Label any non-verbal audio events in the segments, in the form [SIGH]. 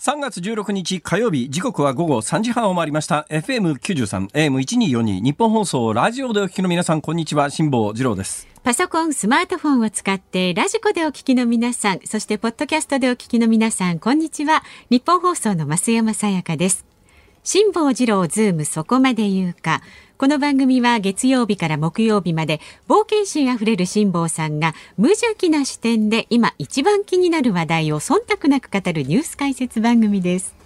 3月16日火曜日時刻は午後3時半を回りました FM93 AM1242 ニッポン放送ラジオでお聞きの皆さんこんにちは辛坊治郎ですパソコン、スマートフォンを使ってラジコでお聞きの皆さん、そしてポッドキャストでお聞きの皆さん、こんにちは。ニッポン放送の増山さやかです。辛坊治郎ズームそこまで言うか。この番組は月曜日から木曜日まで冒険心あふれる辛坊さんが無邪気な視点で今一番気になる話題を忖度なく語るニュース解説番組です。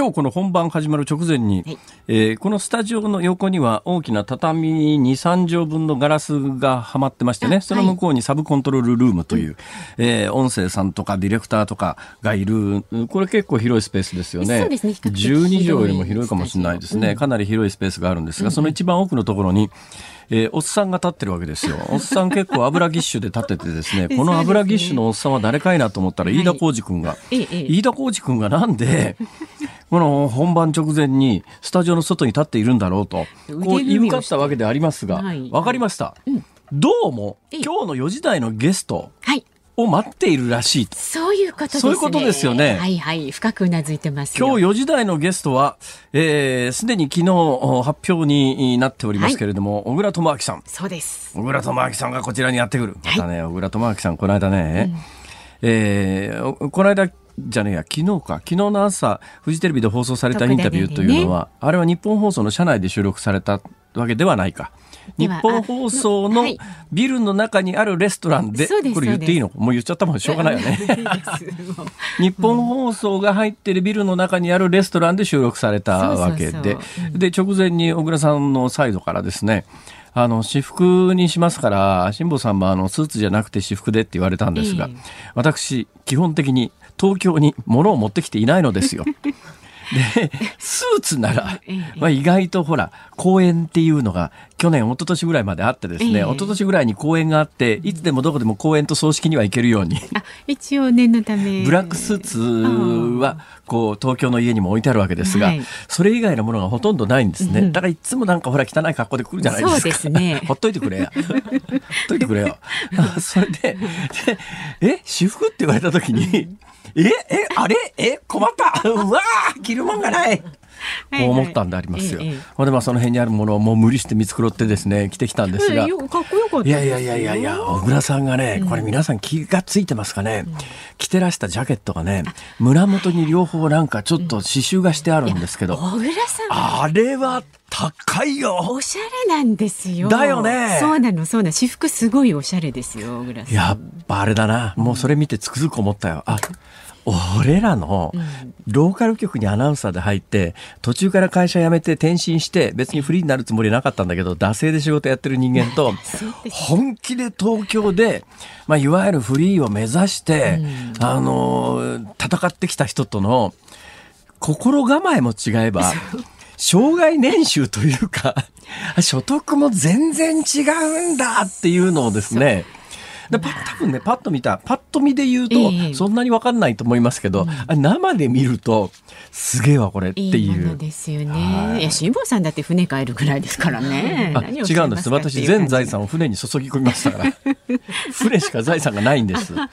今日この本番始まる直前に、はい。えーこのスタジオの横には大きな畳2、3畳分のガラスがはまってましてね、あその向こうにサブコントロールルームという、えー音声さんとかディレクターとかがいる、これ結構広いスペースですよね。そうですね。比較的12畳よりも広いかもしれないですね。かなり広いスペースがあるんですが、その一番奥のところに、えーおっさんが立ってるわけですよ。[LAUGHS] おっさん結構油ぎっしゅで立っててですね、この油ぎっしゅのおっさんは誰かいなと思ったら、はい。飯田浩二君が、飯田浩二君がなんで、[LAUGHS] この本番直前にスタジオの外に立っているんだろうと、こう言い向かったわけでありますが、はいわかりました？どうも、ええ今日の4時台のゲストはい。を待っているらしいと。そういうことですね。そういうことですよねはいはい。深くうなずいてますよ。今日4時台のゲストは、えーすでに昨日お発表になっておりますけれども、小倉智明さん。そうです。小倉智明さんがこちらにやってくる。またね、小倉智明さん、この間ね、えーおこの間、じゃねえや、昨日か、昨日の朝、フジテレビで放送されたインタビューというのは、あれは日本放送の社内で収録されたわけではないか。日本放送のビルの中にあるレストランで、これ言っていいのもう言っちゃったもんしょうがないよね。[LAUGHS] 日本放送が入ってるビルの中にあるレストランで収録されたわけで。そうそうそう。で直前に小倉さんのサイドからですねあの私服にしますから辛坊さんもあのスーツじゃなくて私服でって言われたんですが、ええ。私基本的に東京に物を持ってきていないのですよ。[LAUGHS] でスーツなら、[LAUGHS] ええまあ、意外とほら公演っていうのが去年一昨年ぐらいまであってですね、ええ。一昨年ぐらいに公演があっていつでもどこでも公演と葬式には行けるように。あ、一応念のため。ブラックスーツはこう東京の家にも置いてあるわけですが、はい。それ以外のものがほとんどないんですね、うんだからいつもなんかほら汚い格好で来るじゃないですか。そうですね。[LAUGHS] ほっといてくれや。ほっといてくれよ。それででえ私服って言われた時にええあれ？え困った。うわー着るもんがない。思ったんでありますよ。ほんでまあその辺にあるものをもう無理して見繕ってですね着てきたんですがええ、よかっこよかったいやいやいやいやいや、小倉さんがね、これ皆さん気がついてますかね、着てらしたジャケットがね、胸元に両方なんかちょっと刺繍がしてあるんですけど、小倉さん。あれは高いよおしゃれなんですよ。だよねそうなの、そうなの。私服すごいおしゃれですよ、小倉さん。やっぱあれだな、もうそれ見てつくづく思ったよ。あ俺らのローカル局にアナウンサーで入って途中から会社辞めて転身して別にフリーになるつもりなかったんだけど惰性で仕事やってる人間と [LAUGHS] 本気で東京で、まあ、いわゆるフリーを目指して、あの戦ってきた人との心構えも違えば障害年収というか [LAUGHS] 所得も全然違うんだっていうのをですねでパ多分ねパッと見たパッと見で言うと、ええそんなに分かんないと思いますけど、あ生で見るとすげえわこれっていいう。いものですよはね。い。いや、辛坊さんだって船帰るぐらいですからね。違うんです。私全財産を船に注ぎ込みましたから。[LAUGHS] 船しか財産がないんです、は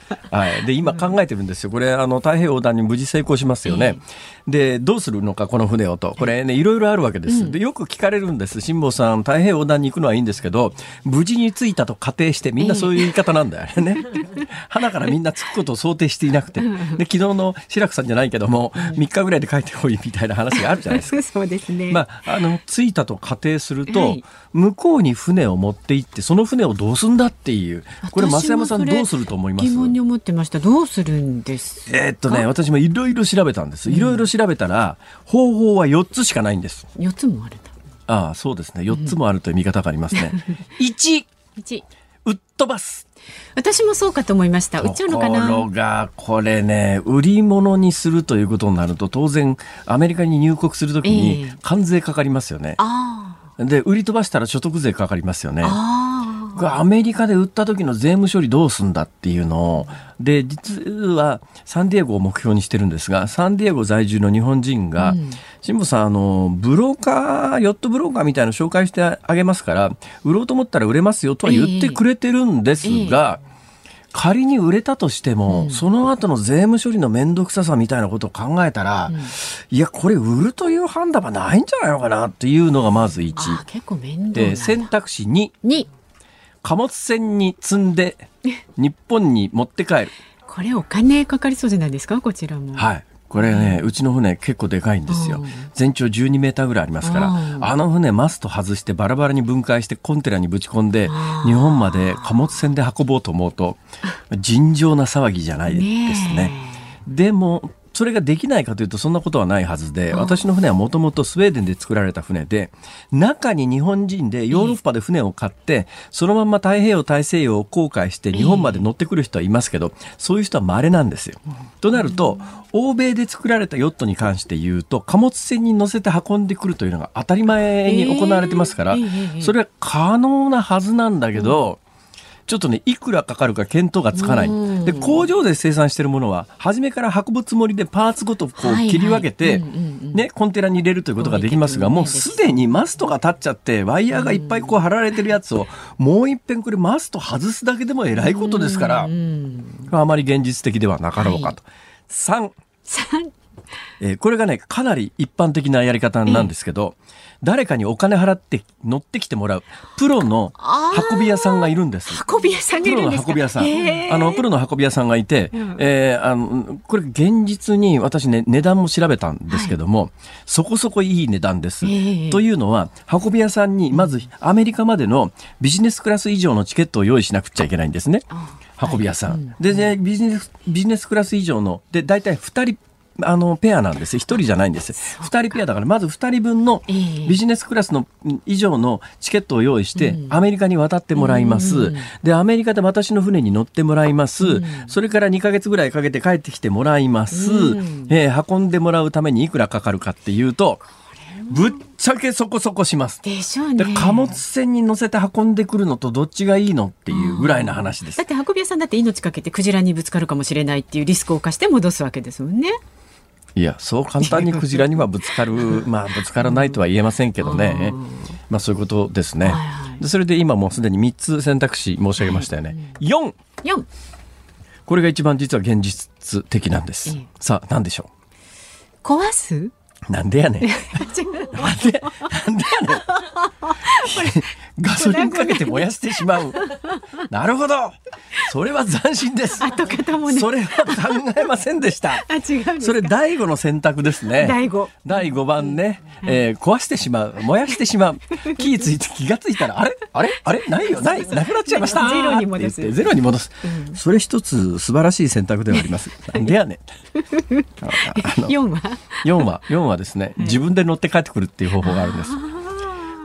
い、で今考えてるんですよ。これあの太平洋横断に無事成功しますよね、でどうするのかこの船をと。これねいろいろあるわけです、でよく聞かれるんです。辛坊さん太平洋横断に行くのはいいんですけど無事に着いたと仮定してみんなそういう言い方なんだよね、[LAUGHS] 花からみんな着くことを想定していなくて。で昨日の志らくさんじゃないけども3日ぐらいで帰ってこいみたいな話があるじゃないですか。[LAUGHS] そうですね。まあ、あの着いたと仮定すると、はい。向こうに船を持って行ってその船をどうすんだっていう。これ増山さんどうすると思います？疑問に思ってました。どうするんですか？えーっとね私もいろいろ調べたんです。いろいろ調べたら、方法は4つしかないんです。四つもあるんだ。ああそうですね。4つもあるという見方がありますね、1 [LAUGHS] 一。売っ飛ばす。私もそうかと思いました。売っちゃうのかな？ところが、これね、売り物にするということになると、当然、アメリカに入国するときにええ関税かかりますよね。あで、売り飛ばしたら所得税かかりますよねあ。。あアメリカで売った時の税務処理どうすんだっていうのを、で、実はサンディエゴを目標にしてるんですが、サンディエゴ在住の日本人が、うん辛坊さん、あの、ブローカー、ヨットブローカーみたいなの紹介してあげますから、売ろうと思ったら売れますよとは言ってくれてるんですが、仮に売れたとしても、その後の税務処理の面倒くささみたいなことを考えたら、いや、これ売るという判断はないんじゃないのかなっていうのがまず1。あ。結構面倒で、だ選択肢2。に、貨物船に積んで [LAUGHS] 日本に持って帰る。これお金かかりそうじゃないですか、こちらも。はい。これね、うちの船結構でかいんですようん。全長12メーターぐらいありますからうん、あの船マスト外してバラバラに分解してコンテナにぶち込んで日本まで貨物船で運ぼうと思うと、[LAUGHS] 尋常な騒ぎじゃないですね。ねでも、それができないかというとそんなことはないはずで、うん。私の船はもともとスウェーデンで作られた船で、中に日本人でヨーロッパで船を買って、そのまんま太平洋大西洋を航海して日本まで乗ってくる人はいますけど、そういう人は稀なんですよ。となると、欧米で作られたヨットに関して言うと、貨物船に乗せて運んでくるというのが当たり前に行われてますから、それは可能なはずなんだけど、ちょっとね、いくらかかるか見当がつかないうん。で、工場で生産してるものは、初めから運ぶつもりでパーツごとこはいう切り分けて、ね、コンテナに入れるということができますが、もうすでにマストが立っちゃって、ワイヤーがいっぱいこう張られてるやつを、もう一遍これマスト外すだけでも偉いことですからあまり現実的ではなかろうかと。3、三えーこれがね、かなり一般的なやり方なんですけど、誰かにお金払って乗ってきてもらう、プロの運び屋さんがいるんです。運び屋さんがプロの運び屋さん。あの、プロの運び屋さんがいて、うん。えーあの、これ現実に私ね、値段も調べたんですけども、そこそこいい値段です。ええというのは、運び屋さんにまずアメリカまでのビジネスクラス以上のチケットを用意しなくちゃいけないんですね。あ運び屋さん。で、ね、ビジネス、ビジネスクラス以上の、で、大体2人、あの、ペアなんです。1人じゃないんです。2人ペアだから、まず2人分のええビジネスクラスのうん以上のチケットを用意して、うんアメリカに渡ってもらいます。うんで、アメリカで私の船に乗ってもらいます。それから2ヶ月ぐらいかけて帰ってきてもらいます。うんえー運んでもらうためにいくらかかるかっていうと、ぶっちゃけそこそこします。でしょうね。で貨物船に乗せて運んでくるのとどっちがいいのっていうぐらいの話ですだっ。て運び屋さんだって命かけてクジラにぶつかるかもしれないっていうリスクを冒して戻すわけですもんね。いや、そう簡単にクジラにはぶつかる、[LAUGHS] まあ、ぶつからないとは言えませんけどね。まあ、そういうことですね。はいはいでそれで今もうすでに3つ選択肢申し上げましたよね。4! 四これが一番実は現実的なんです。ええさあ、何でしょ壊す？うなんでやねん。[LAUGHS] なんで、なんでやねん。ガソリンかけて燃やしてしまう。なるほど。それは斬新です。跡形もね。それは考えませんでした。あ違う。それ第五の選択ですね。第五第5番ね、えー壊してしまう、燃やしてしまう。[LAUGHS] 気ついて気がついたら、あれ？あれ？あれ？ないよ、ない、なくなっちゃいました。ゼロに戻すゼロに戻す。それ一つ素晴らしい選択ではあります。なんでやねん。[LAUGHS] 四は？4は、4はですね、自分で乗って帰ってくるっていう方法があるんです。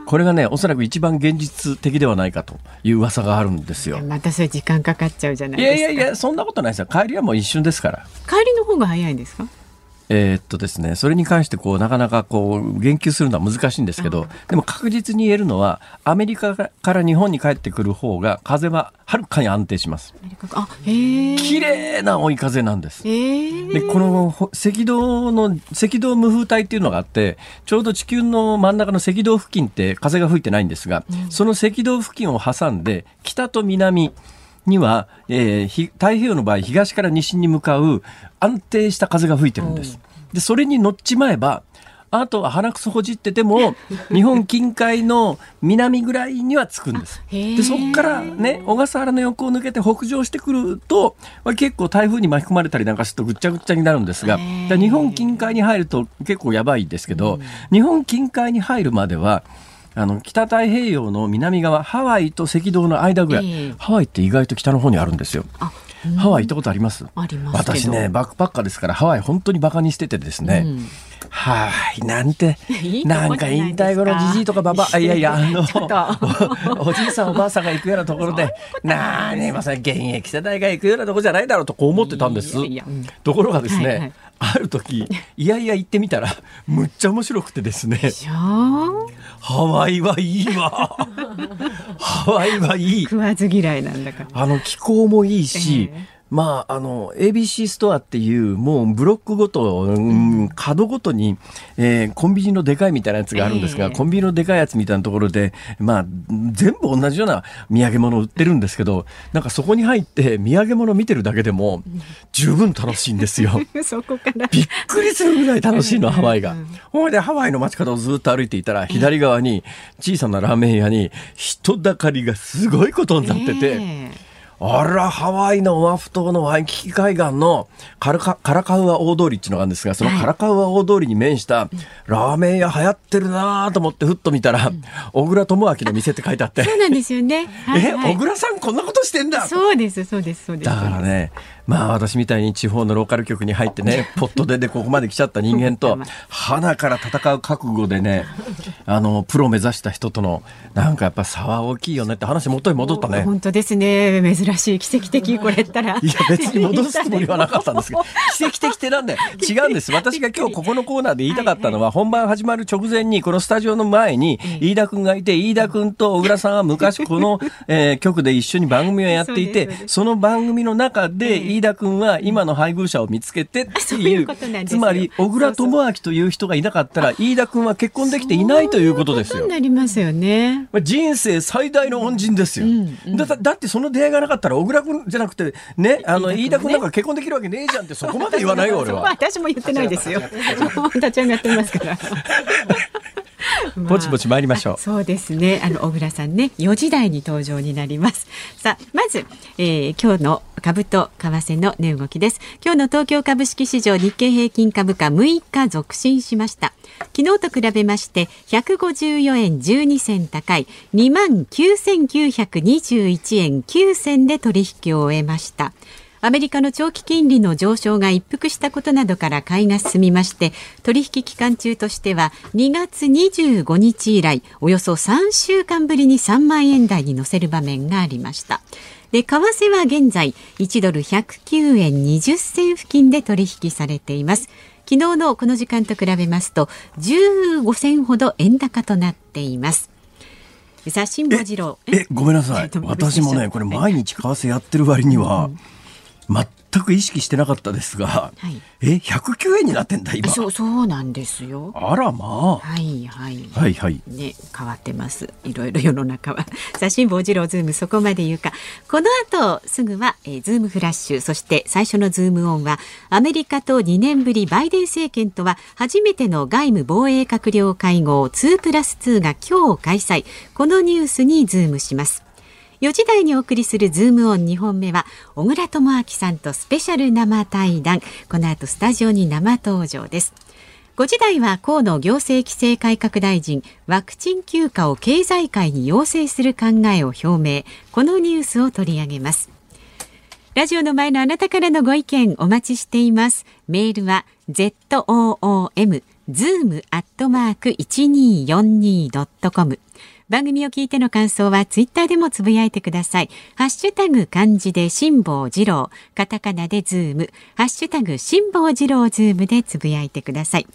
これがね、おそらく一番現実的ではないかという噂があるんですよ。またそれ時間かかっちゃうじゃないいですか。やいやいや、そんなことないですよ。帰りはもう一瞬ですから。帰りの方が早いんですか？えーっとですね、それに関してこうなかなかこう言及するのは難しいんですけど、でも確実に言えるのはアメリカから日本に帰ってくる方が風ははるかに安定します。あ。綺麗な追い風なんです。でこのほ赤道の赤道無風帯っていうのがあってちょうど地球の真ん中の赤道付近って風が吹いてないんですが、その赤道付近を挟んで北と南には、えーひ太平洋の場合東から西に向かう安定した風が吹いてるんです。でそれに乗っちまえばあとは鼻くそほじってても [LAUGHS] 日本近海の南ぐらいには着くんです。でそこからね小笠原の横を抜けて北上してくるとまあ結構台風に巻き込まれたりなんかするとぐっちゃぐっちゃになるんですが日本近海に入ると結構やばいですけど、日本近海に入るまではあの北太平洋の南側ハワイと赤道の間ぐらい、ええ。ハワイって意外と北の方にあるんですよ。あハワイ行ったことあります？ありますけど。私ねバックパッカーですからハワイ本当にバカにしててですね、うんはい、なんて、[LAUGHS] なんか引退後のじじいとかばば、[LAUGHS] いやいや、あの、[LAUGHS] おじいさんおばあさんが行くようなところで、なあね、まさに現役世代が行くようなところじゃないだろうとこう思ってたんです。ところがですね、ある時いやいや行ってみたらむっちゃ面白くてですねハワイはいいわ。ハワイはいい。食わず嫌いなんだから。あの気候もいいし、えーまあ、あの ABC ストアっていうもうブロックごと、うん、角ごとに、えー、コンビニのでかいみたいなやつがあるんですが、えー、コンビニのでかいやつみたいなところで、まあ、全部同じような土産物売ってるんですけどなんかそこに入って土産物見てるだけでも十分楽しいんですよ。[LAUGHS] そこからびっくりするぐらい楽しいのハワイが。ほいでハワイの街角をずっと歩いていたら左側に小さなラーメン屋に人だかりがすごいことになってて。えーあら、ハワイのオアフ島のワイキキ海岸のカラカカラカウア大通りっていうのがあるんですが、そのカラカウア大通りに面したラーメン屋流行ってるなと思ってふっと見たら、小倉智明の店って書いてあって。そうなんですよね。はいはい、え、小倉さんこんなことしてんだそうです、そうです、そうです。だからね、まあ私みたいに地方のローカル局に入ってね、[LAUGHS] ポットででここまで来ちゃった人間と、[LAUGHS] 花から戦う覚悟でね、あの、プロ目指した人との、なんかやっぱ差は大きいよねって話元に戻ったね。本当ですね。珍しい、奇跡的、これったら。いや、別に戻すつもりはなかったんですけど、[LAUGHS] 奇跡的ってなんで、違うんです。私が今日ここのコーナーで言いたかったのは、本番始まる直前に、このスタジオの前に、飯田君がいて、飯田君と小倉さんは昔この、えー、局で一緒に番組をやっていて、その番組の中で、飯田君は今今の配偶者を見つけてっていうつまり小倉智明という人がいなかったら飯田君は結婚できていないということですよ。なりますよね。人生最大の恩人ですよ。うんうん、だだってその出会いがなかったら小倉君じゃなくてねあの飯田君なんか結婚できるわけねえじゃんってそこまで言わないよ俺は。[LAUGHS] 私も言ってないですよ。立ち上がってますから。[LAUGHS] ぼちぼち参りましょう。そうですね。あの小倉さんね、4時台に登場になります。さあ、まず、えー、今日の株と為替の値動きです。今日の東京株式市場日経平均株価6日続伸しました。昨日と比べまして154円12銭高い2万9921円9銭で取引を終えました。アメリカの長期金利の上昇が一服したことなどから買いが進みまして取引期間中としては2月25日以来およそ3週間ぶりに3万円台に乗せる場面がありました。で為替は現在1ドル109円20銭付近で取引されています。昨日のこの時間と比べますと15銭ほど円高となっています。さあ辛坊治郎。えごめんなさい。[LAUGHS] 私もねこれ毎日為替やってる割には、うん全く意識してなかったですが、はい、え109円になってんだ今。そうそうなんですよ。あらまあ。はいはい。はいはい。ね変わってます。いろいろ世の中は。さあ辛坊治郎ズームそこまで言うか。この後すぐは、えー、ズームフラッシュそして最初のズームオンはアメリカと2年ぶりバイデン政権とは初めての外務防衛閣僚会合2プラス2が今日開催。このニュースにズームします4時台にお送りするズームオン2本目は小倉智明さんとスペシャル生対談。この後スタジオに生登場です。5時台は河野行政規制改革大臣ワクチン休暇を経済界に要請する考えを表明。このニュースを取り上げます。ラジオの前のあなたからのご意見お待ちしています。メールは zoom zoom アットマーク 1242.com 番組を聞いての感想はツイッターでもつぶやいてください。ハッシュタグ漢字で辛坊治郎、カタカナでズーム、ハッシュタグ辛坊治郎ズームでつぶやいてください。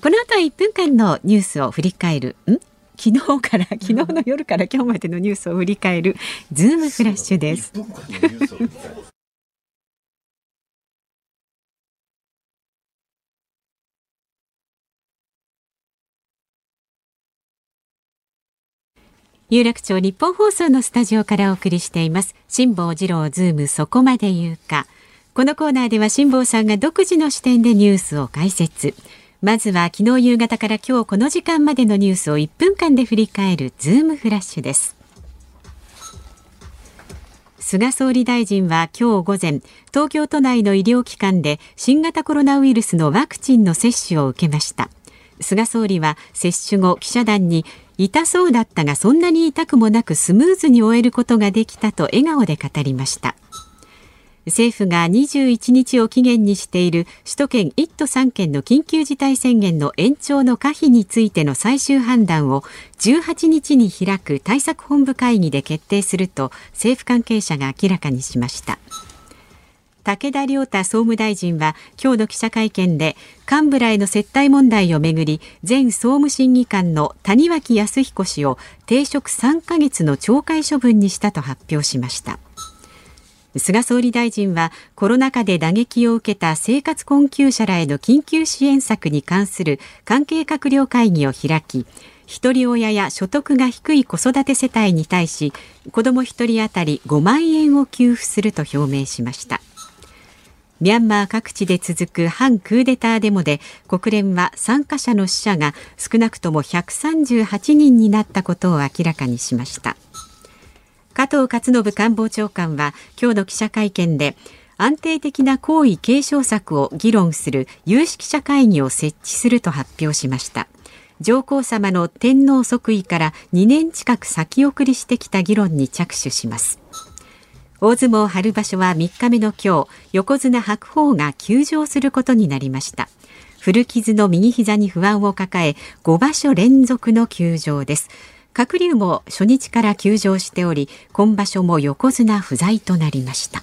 この後は1分間のニュースを振り返る、ん？昨日から昨日の夜から今日までのニュースを振り返るズームフラッシュです。有楽町ニッポン放送のスタジオからお送りしています。辛坊治郎ズームそこまで言うか。このコーナーでは辛坊さんが独自の視点でニュースを解説。まずは昨日夕方から今日この時間までのニュースを1分間で振り返るズームフラッシュです。菅総理大臣は今日午前東京都内の医療機関で新型コロナウイルスのワクチンの接種を受けました。菅総理は接種後記者団に痛そうだったがそんなに痛くもなくスムーズに終えることができたと笑顔で語りました。政府が21日を期限にしている首都圏1都3県の緊急事態宣言の延長の可否についての最終判断を18日に開く対策本部会議で決定すると政府関係者が明らかにしました。武田良太総務大臣は今日の記者会見で幹部らへの接待問題をめぐり前総務審議官の谷脇康彦氏を停職3ヶ月の懲戒処分にしたと発表しました。菅総理大臣はコロナ禍で打撃を受けた生活困窮者らへの緊急支援策に関する関係閣僚会議を開き一人親や所得が低い子育て世帯に対し子ども1人当たり5万円を給付すると表明しました。ミャンマー各地で続く反クーデターデモで国連は参加者の死者が少なくとも138人になったことを明らかにしました。加藤勝信官房長官は今日の記者会見で安定的な皇位継承策を議論する有識者会議を設置すると発表しました。上皇さまの天皇即位から2年近く先送りしてきた議論に着手します。大相撲春場所は3日目の今日横綱白鵬が休場することになりました。古傷の右膝に不安を抱え5場所連続の休場です。鶴竜も初日から休場しており今場所も横綱不在となりました。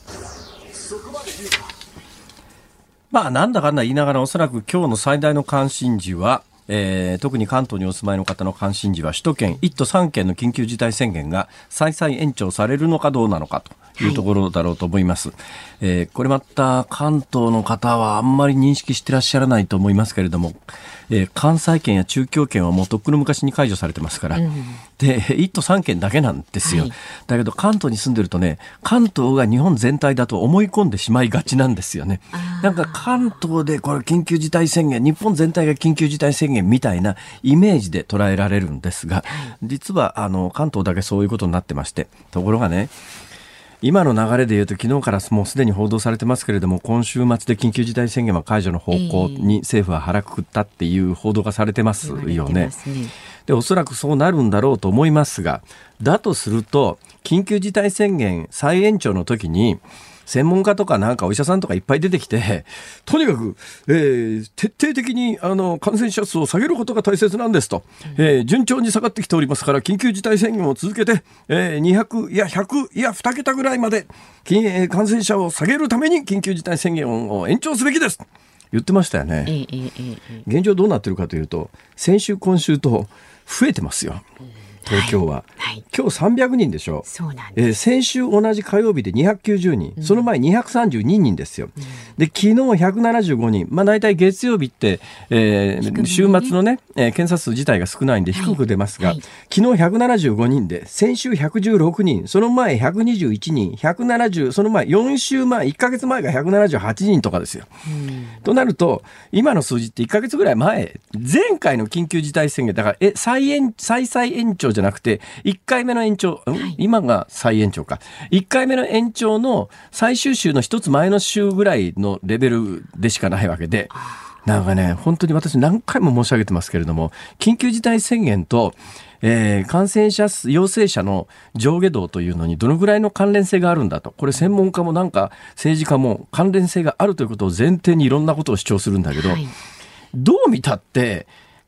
まあなんだかんだ言いながらおそらく今日の最大の関心事はえー、特に関東にお住まいの方の関心事は首都圏1都3県の緊急事態宣言が再々延長されるのかどうなのかというところだろうと思います、はい、えー、これまた関東の方はあんまり認識してらっしゃらないと思いますけれどもえー、関西圏や中京圏はもうとっくの昔に解除されてますから、うん、で1都3県だけなんですよ、はい、だけど関東に住んでるとね関東が日本全体だと思い込んでしまいがちなんですよね。なんか関東でこれ緊急事態宣言日本全体が緊急事態宣言みたいなイメージで捉えられるんですが、実はあの関東だけそういうことになってましてところがね今の流れでいうと昨日からもうすでに報道されてますけれども今週末で緊急事態宣言は解除の方向に政府は腹くくったっていう報道がされてますよね。でおそらくそうなるんだろうと思いますがだとすると緊急事態宣言再延長の時に専門家とかなんかお医者さんとかいっぱい出てきて、[LAUGHS] とにかく、えー、徹底的にあの感染者数を下げることが大切なんですと、えー、順調に下がってきておりますから、緊急事態宣言を続けて、えー、200、いや100、いや2桁ぐらいまで、感染者を下げるために緊急事態宣言を延長すべきです。言ってましたよね。現状どうなってるかというと、先週、今週と増えてますよ。東京は、はい、今日300人でしょ。そうなんえー、先週同じ火曜日で290人、うん、その前232人ですよ、うん、で昨日175人、まあ、大体月曜日って、えー、ね、週末のね、えー、検査数自体が少ないんで低く出ますが、はい。はい、昨日175人で先週116人。その前121人。170その前4週前1か月前が178人とかですよ、うん、となると今の数字って1か月ぐらい前。前回の緊急事態宣言だからえ再延再々延長じゃなくて、1回目の延長、はい、今が再延長か。1回目の延長の最終週の一つ前の週ぐらいのレベルでしかないわけで、なんかね、本当に私何回も申し上げてますけれども、緊急事態宣言と、えー、感染者数、陽性者の上下動というのにどのぐらいの関連性があるんだと。これ専門家もなんか政治家も関連性があるということを前提にいろんなことを主張するんだけど、はい、どう見たって、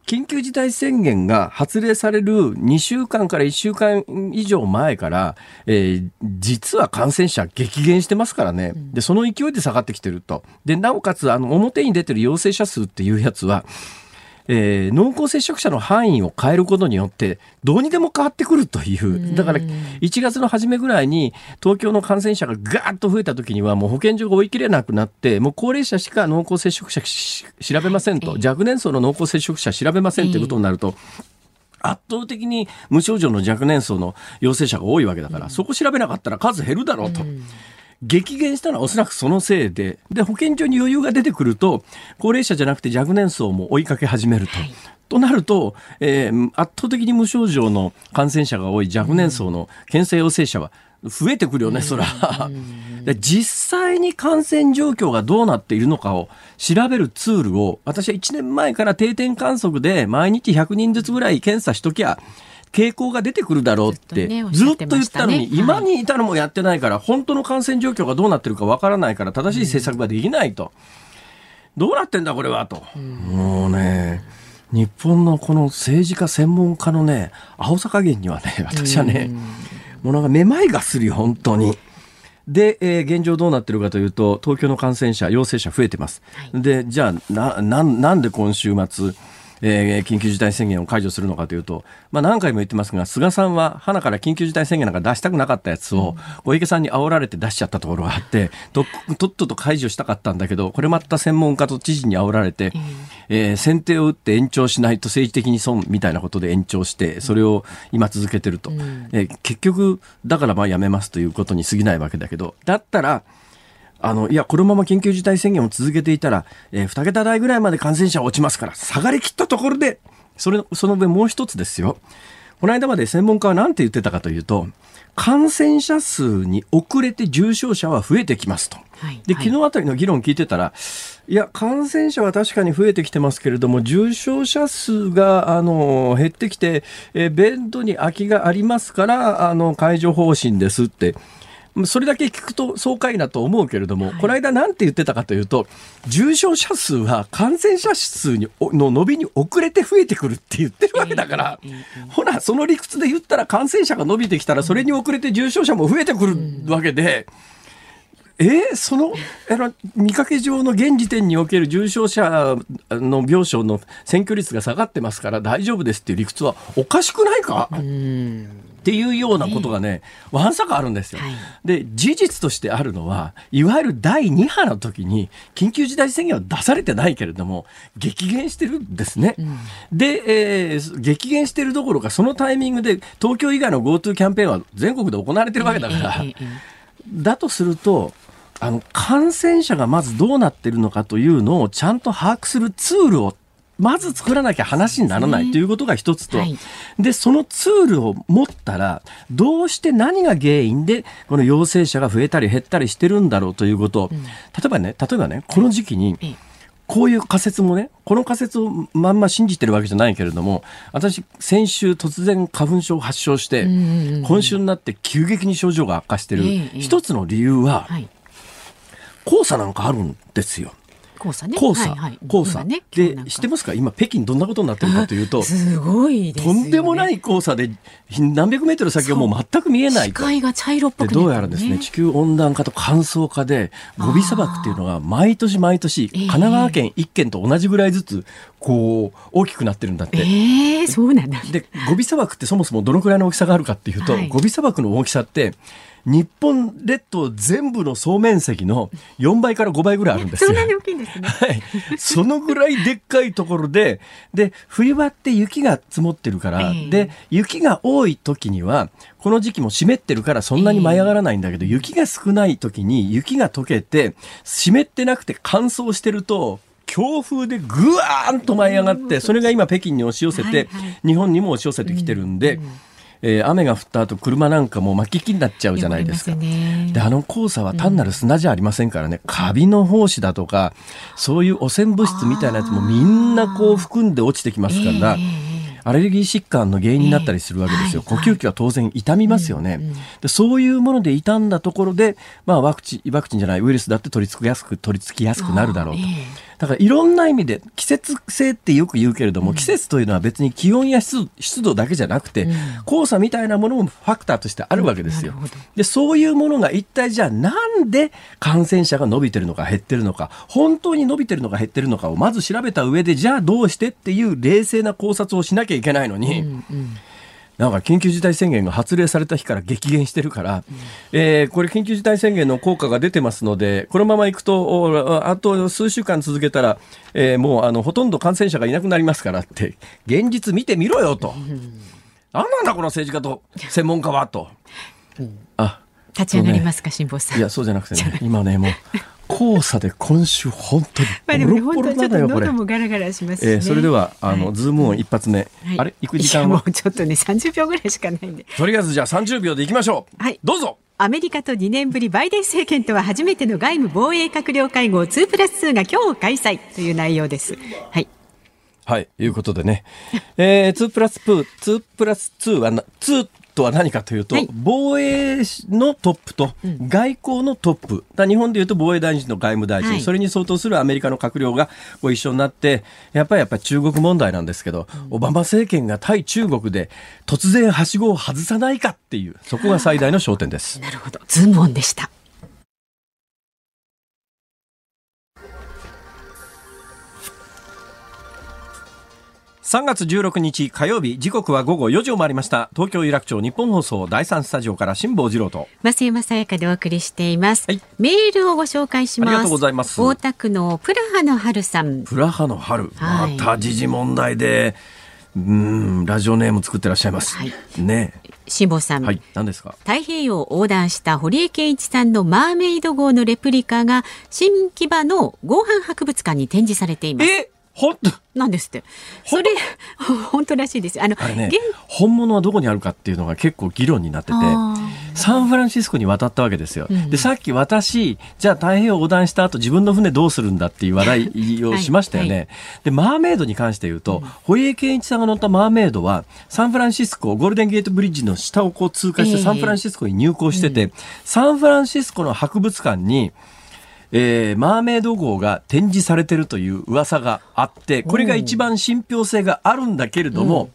緊急事態宣言が発令される2週間から1週間以上前から、えー、実は感染者激減してますからね。で、その勢いで下がってきてると。で、なおかつ、あの、表に出てる陽性者数っていうやつは、えー、濃厚接触者の範囲を変えることによってどうにでも変わってくるという。だから1月の初めぐらいに東京の感染者がガーッと増えた時にはもう保健所が追い切れなくなってもう高齢者しか濃厚接触者調べませんと。若年層の濃厚接触者調べませんということになると。圧倒的に無症状の若年層の陽性者が多いわけだから、そこ調べなかったら数減るだろうと。激減したのはおそらくそのせいで、で、保健所に余裕が出てくると、高齢者じゃなくて若年層も追いかけ始めると。はいとなると、えー、圧倒的に無症状の感染者が多い若年層の検査陽性者は増えてくるよね、そら。実際に感染状況がどうなっているのかを調べるツールを、私は1年前から定点観測で毎日100人ずつぐらい検査しときゃ、傾向が出てくるだろうってずっと言ったのに、今にいたのもやってないから、本当の感染状況がどうなってるかわからないから正しい政策ができないと。どうなってんだこれはと。もうね、日本のこの政治家専門家のね、青さ加減にはね、私はね、もうなんかめまいがするよ、本当に。で、えー、現状どうなってるかというと、東京の感染者、陽性者増えてます。はい、で、じゃあ、な、な、なんで今週末、えー、緊急事態宣言を解除するのかというと、まあ、何回も言ってますが、菅さんは、花から緊急事態宣言なんか出したくなかったやつを、小池さんに煽られて出しちゃったところがあって、ととっとと解除したかったんだけど、これまた専門家と知事に煽られて、えー、先手を打って延長しないと政治的に損みたいなことで延長して、それを今続けてると。えー、結局、だからまあやめますということに過ぎないわけだけど、だったら、あの、いや、このまま緊急事態宣言を続けていたら、えー、2桁台ぐらいまで感染者落ちますから、下がりきったところで、それ、その上もう一つですよ。この間まで専門家は何て言ってたかというと、感染者数に遅れて重症者は増えてきますと。はい、で、昨日あたりの議論聞いてたら、いや、感染者は確かに増えてきてますけれども、重症者数が、あの、減ってきて、えベッドに空きがありますから、あの、解除方針ですってそれだけ聞くとそうかいなと思うけれども、はい、この間なんて言ってたかというと、重症者数は感染者数にの伸びに遅れて増えてくるって言ってるわけだから、えーえー、ほら、その理屈で言ったら感染者が伸びてきたら、それに遅れて重症者も増えてくるわけで、えー、その、あの、見かけ上の現時点における重症者の病床の選挙率が下がってますから大丈夫ですっていう理屈はおかしくないか？っていうようなことがね、わんさかあるんですよ。はい、で、事実としてあるのは、いわゆる第2波の時に、緊急事態宣言は出されてないけれども、激減してるんですね。うん、で、えー、激減してるどころか、そのタイミングで、東京以外の GoTo キャンペーンは全国で行われてるわけだから、だとすると、あの、感染者がまずどうなってるのかというのをちゃんと把握するツールをまず作らなきゃ話にならない、ということが一つと、はい、で、そのツールを持ったら、どうして何が原因で、この陽性者が増えたり減ったりしてるんだろうということ。例えばね、例えばね、この時期に、こういう仮説もね、この仮説をまんま信じてるわけじゃないけれども、私、先週突然花粉症を発症して、今週になって急激に症状が悪化してる、一つの理由は、黄砂なんかあるんですよ。黄砂ね。黄砂。はいはい、黄砂。ね、で、知ってますか？今、北京どんなことになってるかというと、すごい、ね、とんでもない黄砂で、何百メートル先はもう全く見えないと。視界が茶色っぽく、ね、どうやらですね、地球温暖化と乾燥化で、ゴビ砂漠っていうのが毎年毎年、神奈川県1県と同じぐらいずつ、こう、大きくなってるんだって。えー、そうなんだ。で、ゴビ砂漠ってそもそもどのくらいの大きさがあるかっていうと、はい、ゴビ砂漠の大きさって、日本列島全部の総面積の4倍から5倍ぐらいあるんですよ。そんなに大きいんですね。はい。そのぐらいでっかいところで、で、冬場って雪が積もってるから、えー、で、雪が多い時には、この時期も湿ってるからそんなに舞い上がらないんだけど、えー、雪が少ない時に雪が溶けて、湿ってなくて乾燥してると、強風でぐわーんと舞い上がって、それが今北京に押し寄せて、日本にも押し寄せてきてるんで、うんうんえー、雨が降った後車なんかも巻き木になっちゃうじゃないですか。であの黄砂は単なる砂じゃありませんからね、うん、カビの胞子だとかそういう汚染物質みたいなやつもみんなこう含んで落ちてきますから。えーアレルギー疾患の原因になったりするわけですよ。えーはい、呼吸器は当然痛みますよね、うんうん、で。そういうもので傷んだところで、まあワクチン、ワクチンじゃないウイルスだって取り付きやすく、取り付きやすくなるだろうと。だからいろんな意味で季節性ってよく言うけれども、うん、季節というのは別に気温や湿度だけじゃなくて、うん、黄砂みたいなものもファクターとしてあるわけですよ。でそういうものが一体じゃあなんで感染者が伸びてるのか減ってるのか本当に伸びてるのか減ってるのかをまず調べた上でじゃあどうしてっていう冷静な考察をしなきゃいけないのに。うんうんなんか緊急事態宣言が発令された日から激減してるから、うん、えー、これ緊急事態宣言の効果が出てますので、このままいくと、あと数週間続けたら、えー、もうあのほとんど感染者がいなくなりますからって、現実見てみろよと。何なんだこの政治家と専門家はと。うん、あ立ち上がりますか、辛坊さん。いや、そうじゃなくてね、今ね、もう。黄砂で今週本当にボロボロだよこれ。もガラガラします、ね、えー、それではあの、はい、ズームオン一発目、はい、あれ？行く時間は？もうちょっとね30秒ぐらいしかないんで。とりあえずじゃあ30秒でいきましょう。はい。どうぞ。アメリカと2年ぶりバイデン政権とは初めての外務防衛閣僚会合2プラス2が今日開催という内容です。はい。はい、いうことでね。えー、2プラス2、2プラス2はな、2とは何かというと、はい、防衛のトップと外交のトップ、うん、日本でいうと防衛大臣の外務大臣、はい、それに相当するアメリカの閣僚がご一緒になって、やっぱりやっぱり中国問題なんですけど、うん、オバマ政権が対中国で突然はしごを外さないかっていう、そこが最大の焦点です。なるほど。ズームオンでした。3月16日火曜日時刻は午後4時を回りました。東京有楽町日本放送第3スタジオから辛坊治郎と。増山さやかでお送りしています、はい、メールをご紹介します。ありがとうございます。大田区のプラハの春さん。プラハの春、はい、また時事問題で。うんラジオネーム作ってらっしゃいます、はい、ね。辛坊さん、はい、何ですか？太平洋を横断した堀江謙一さんのマーメイド号のレプリカが新木場の合板博物館に展示されています。え本当？なんですって。それ、[LAUGHS] 本当らしいです。あの、あね、本物はどこにあるかっていうのが結構議論になってて、サンフランシスコに渡ったわけですよ。うん、で、さっき私、じゃあ太平洋横断した後自分の船どうするんだっていう話題をしましたよね。はいはい、で、マーメイドに関して言うと、うん、堀江謙一さんが乗ったマーメイドは、サンフランシスコ、ゴールデンゲートブリッジの下をこう通過してサンフランシスコに入港してて、えーうん、サンフランシスコの博物館に、えー、マーメイド号が展示されてるという噂があって、これが一番信憑性があるんだけれども、うん、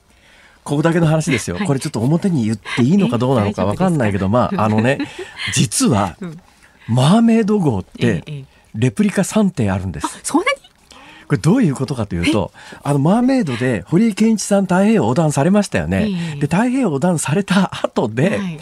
ここだけの話ですよ。これちょっと表に言っていいのかどうなのかわかんないけど、まあ、あのね、実は、マーメイド号って、レプリカ3点あるんです。そんなにこれどういうことかというと、あの、マーメイドで堀江謙一さん太平洋横断されましたよね。で、太平洋横断された後で、はい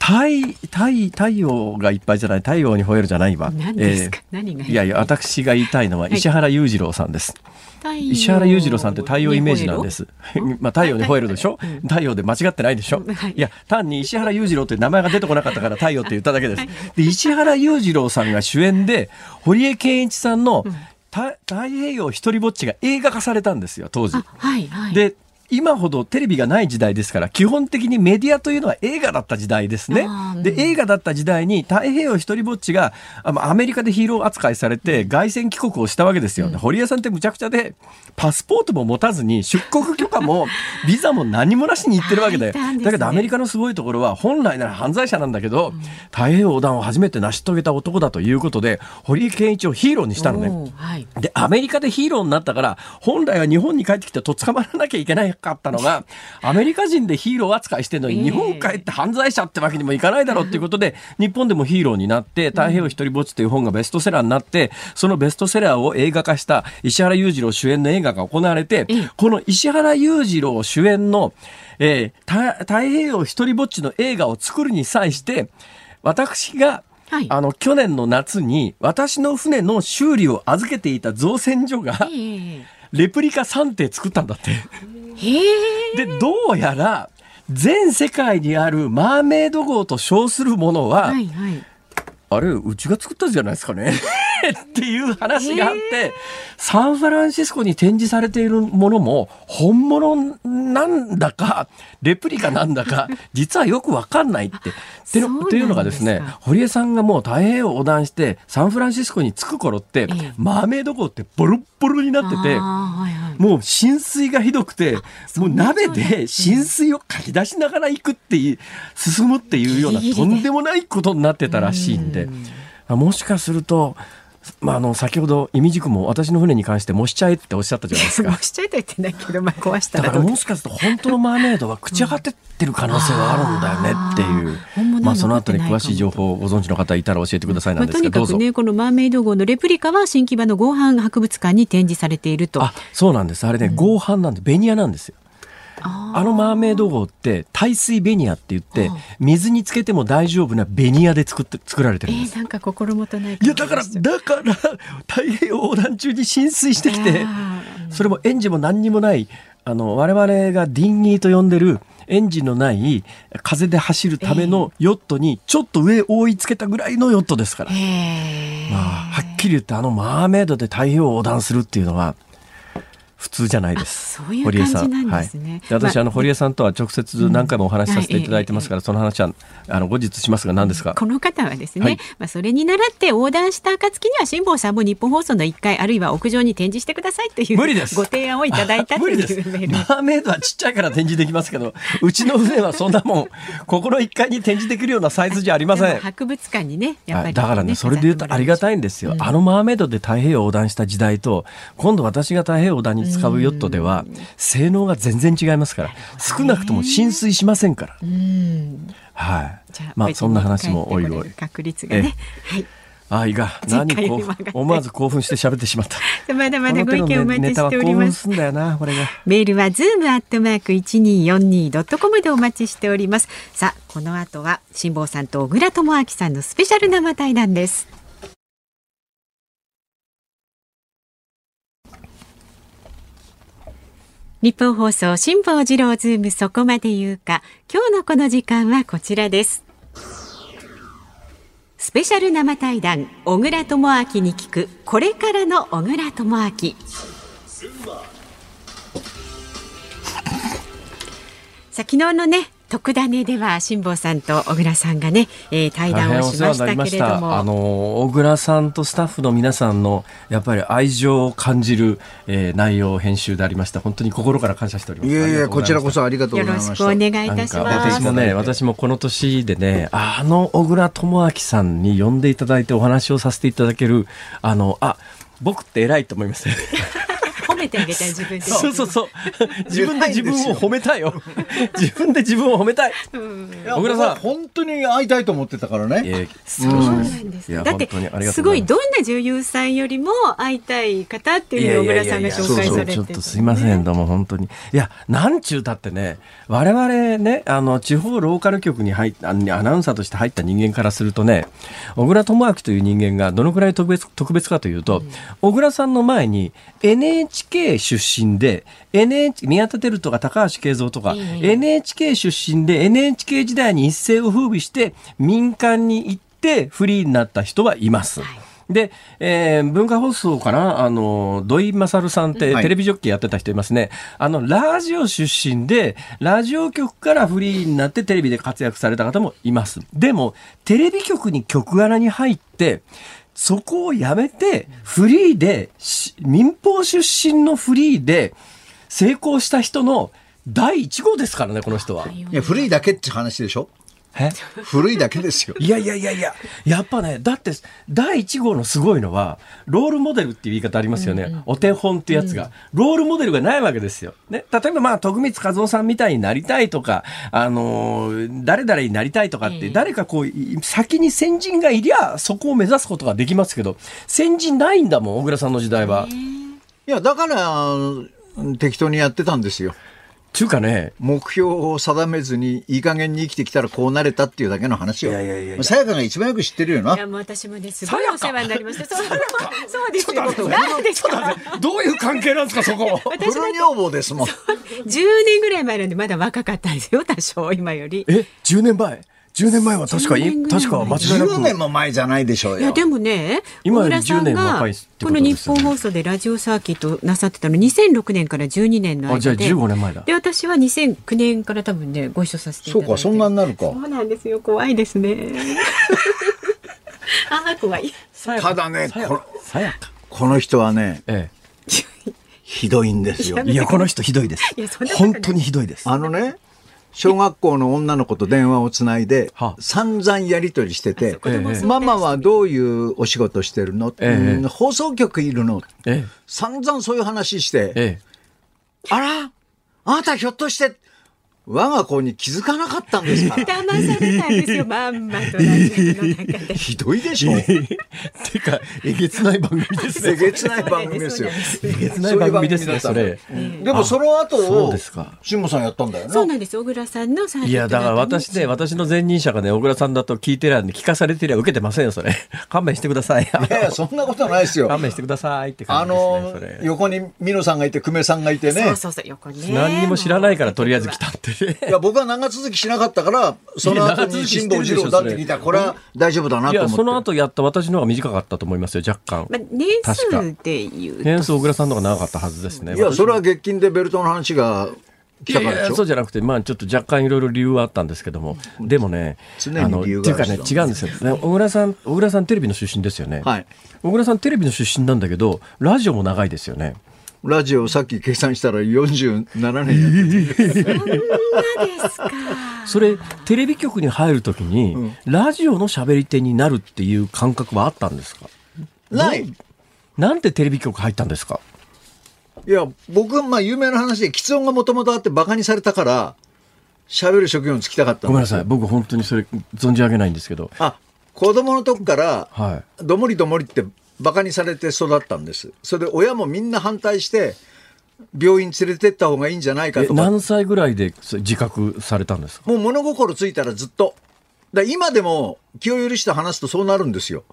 太太太陽がいっぱいじゃない太陽に吠えるじゃないわ。何ですか、えー、いやいや私が言いたいのは石原裕次郎さんです。はい、石原裕次郎さんって太陽イメージなんです。[LAUGHS] まあ太陽に吠えるでしょ、うん、太陽で間違ってないでしょ、はい、いや単に石原裕次郎って名前が出てこなかったから太陽って言っただけです。で石原裕次郎さんが主演で堀江謙一さんの、太平洋一人ぼっちが映画化されたんですよ当時。はいはい、で今ほどテレビがない時代ですから基本的にメディアというのは映画だった時代ですね。で映画だった時代に太平洋一人ぼっちがアメリカでヒーロー扱いされて凱旋帰国をしたわけですよ。うん、堀江さんってむちゃくちゃでパスポートも持たずに出国許可も [LAUGHS] ビザも何もなしに行ってるわけで、ね、だけどアメリカのすごいところは本来なら犯罪者なんだけど、うん、太平洋横断を初めて成し遂げた男だということで堀江謙一をヒーローにしたのね。はい、でアメリカでヒーローになったから本来は日本に帰ってきてとっ捕まらなきゃいけないかったのが、アメリカ人でヒーロー扱いしてるのに、日本帰って犯罪者ってわけにもいかないだろうっていうことで、日本でもヒーローになって、太平洋一人ぼっちという本がベストセラーになって、そのベストセラーを映画化した石原裕次郎主演の映画が行われて、この石原裕次郎主演の、えー、太平洋一人ぼっちの映画を作るに際して、私がはい、あの去年の夏に私の船の修理を預けていた造船所が、レプリカ3艇作ったんだって。でどうやら全世界にあるマーメイド号と称するものは、はいはい、あれうちが作ったじゃないですかね。[LAUGHS] っていう話があって、サンフランシスコに展示されているものも本物なんだかレプリカなんだか [LAUGHS] 実はよくわかんないって。っていうのがですね堀江さんがもう太平洋横断してサンフランシスコに着く頃って、ええ、マーメイド号ってボロッボロになってて、もう浸水がひどくてもう鍋で浸水をかき出しながら行くっていう進むっていうようなとんでもないことになってたらしいんで。もしかするとまあ、あの先ほど意味軸も私の船に関してもしちゃえっておっしゃったじゃないですか。[LAUGHS] もしちゃえと言ってないけど、まあ、壊したらだからもしかすると本当のマーメイドは朽ち果ててる可能性はあるんだよねっていう、まあ、そのあたり詳しい情報をご存知の方いたら教えてくださいなんですけど、まあ、とにかくねこのマーメイド号のレプリカは新木場の合板博物館に展示されていると。あそうなんです。あれね、うん、合板なんでベニヤなんですよあのマーメイド号って耐水ベニヤって言って水につけても大丈夫なベニヤで作って作られてるんです。えー、なんか心もとないいやだからだから太平洋横断中に浸水してきてそれもエンジンも何にもないあの我々がディンギーと呼んでるエンジンのない風で走るためのヨットにちょっと上覆いつけたぐらいのヨットですから、えー、まあ、はっきり言ってあのマーメイドで太平洋横断するっていうのは普通じゃないです。そういう堀江さ感じなんですねはい、で私、まああの堀江さんとは直接何回もお話しさせていただいてますから、その話はあの後日しますが何ですか。この方はですね、はいまあそれに倣って横断した暁には辛坊さんも日本放送の1階あるいは屋上に展示してくださいという無理ですご提案をいただいたという無理です。メール。マーメイドはちっちゃいから展示できますけど、うちの船はそんなもん、[LAUGHS] ここの1階に展示できるようなサイズじゃありません。博物館にねやっぱり、はいだからね、それで言うとありがたいんですよ。あのマーメイドで太平洋横断した時代と、今度私が太平洋横断に使うヨットでは、性能が全然違いますから、少なくとも浸水しませんから。うんはい。まあ、そんな話もおいおい。確率がね、はいあ、いいが、何こ思わず興奮して喋ってしまった。で [LAUGHS] まだまだご意見お待ちしております。興奮すんだよな、これが。メールはズームアットマーク一二四二ドットコムでお待ちしております。さあ、この後は辛坊さんと小倉智昭さんのスペシャル生対談です。ニッポン放送辛坊治郎ズームそこまで言うか。今日のこの時間はこちらです。スペシャル生対談小倉智昭に聞くこれからの小倉智昭さあ昨日のね特ダネでは辛坊さんと小倉さんがね、えー、対談をしましたけれども。あの小倉さんとスタッフの皆さんのやっぱり愛情を感じる、えー、内容編集でありました。本当に心から感謝しております。いやいや、こちらこそありがとうよろございました。しくお願いいたします。私もね、私もこの年でね、あの小倉智昭さんに呼んでいただいてお話をさせていただける、あの、あ、僕って偉いと思います。褒めてあげたい自分でそうそうそう。[LAUGHS] 自分で自分を褒めたいよ。自分で自分を褒めたい。小倉さん本当に会いたいと思ってたからね。えーそうなんですだってすすごいどんな女優さんよりも会いたい方っていうのを小倉さんが紹介されててちょっとすいません、どうも本当に。いや、なんちゅうたってね、我々ね、あの、地方ローカル局に入アナウンサーとして入った人間からするとね、小倉智昭という人間がどのくらい特別特別かというと、小倉さんの前に NHK 出身で、NH、宮田輝とか高橋慶三とか、ええ NHK 出身で NHK 時代に一世を風靡して民間に行ってフリーになった人はいます。で、えー文化放送かな？あの、土井勝さんってはいテレビジョッキーやってた人いますね。あの、ラジオ出身で、ラジオ局からフリーになってテレビで活躍された方もいます。でも、テレビ局に局柄に入って、そこをやめて、フリーで、民放出身のフリーで成功した人の第一号ですからね、この人は。いや、フリーだけって話でしょ？古いだけですよ。いやいやいやいや、やっぱね、だって、第1号のすごいのは、ロールモデルっていう言い方ありますよね。お手本ってやつが、ロールモデルがないわけですよ。ね。例えば、まあ、徳光和夫さんみたいになりたいとか、あのー誰々になりたいとかって、ええ誰かこう、い先に先人がいりゃ、そこを目指すことができますけど、先人ないんだもん、小倉さんの時代は。いや、だから、適当にやってたんですよ。ちゅうかね、目標を定めずに、いい加減に生きてきたらこうなれたっていうだけの話よ。いやいやいやさやかが一番よく知ってるよな。いやもう私もねす。ごいお世話になりました。そう。そうですよちょっと待ってなんですかどういう関係なんですか、そこ。[LAUGHS] プロ女房ですもん。10年ぐらい前なんでまだ若かったんですよ多少今より。え、10年前？?10 年前は確か10年に、確か間違いなく。10年も前じゃないでしょうよ。いやでもね今より小倉さん10年この日本放送でラジオサーキットなさってたの2006年から12年の間であ、じゃあ15年前だ。で私は2009年から多分ねご一緒させていただいてそうか、そんなになるかそ。うなんですよ怖いですね [LAUGHS] ああ怖いただねこか。さやか。この人はね、えひどいんですよ。いや、この人ひどいです本当にひどいです。あのね、小学校の女の子と電話をつないでは、あ。散々やり取りしててママはどういうお仕事してるの、放送局いるの？え。散々そういう話して、え。え。あら？あなたひょっとして、我が子に気づかなかったんですか？騙されたんですよまんまとラジオの中で [LAUGHS] ひどいでしょえ。てか、えげつない番組ですね。[LAUGHS] えげつない番組ですよ。えげつない番組ですね、それ。でもその後そうをですか、慎吾さんやったんだよな。そうなんです小倉さんのいや、だから私ね、私の前任者がね、小倉さんだと聞いてりゃ、聞かされてりゃ受けてませんよ、それ。勘弁してください。いやいや、そんなことないですよ。勘弁してくださいってあ感じですね、のそれ。横に美濃さんがいて久米さんがいてねそうそうそう横にね何にも知らないからとりあえず来たって。[LAUGHS] いや、僕は長続きしなかったから、その後に辛坊治郎だって聞いたら、これは大丈夫だないとや、思って。その後やった私の方が短かったと思いますよ、若干。まあ、年確か数で言うと年数小倉さんの方が長かったはずですね。いや、私それは月金でベルトの話がいやいやでしょ？そうじゃなくて、まあ、ちょっと若干いろいろ理由はあったんですけども、でもね、あのっていうかね、違うんですよ。ね小倉さん、小倉さんテレビの出身ですよね。はい。小倉さんテレビの出身なんだけど、ラジオも長いですよね。ラジオさっき計算したら47年やってるですか。それ、テレビ局に入るときに、ラジオの喋り手になるっていう感覚はあったんですか？ない。なんでテレビ局入ったんですか？いや、僕はまあ有名な話で、喫音がもともとあってバカにされたから、喋る職業に就きたかったごめんなさい。僕本当にそれ存じ上げないんですけど。あ、子供の時から、はどもりどもりってバカにされて育ったんです。それで親もみんな反対して、病院連れてった方がいいんじゃないかえとか。何歳ぐらいで自覚されたんですか？もう物心ついたらずっと。だ今でも気を許して話すとそうなるんですよ。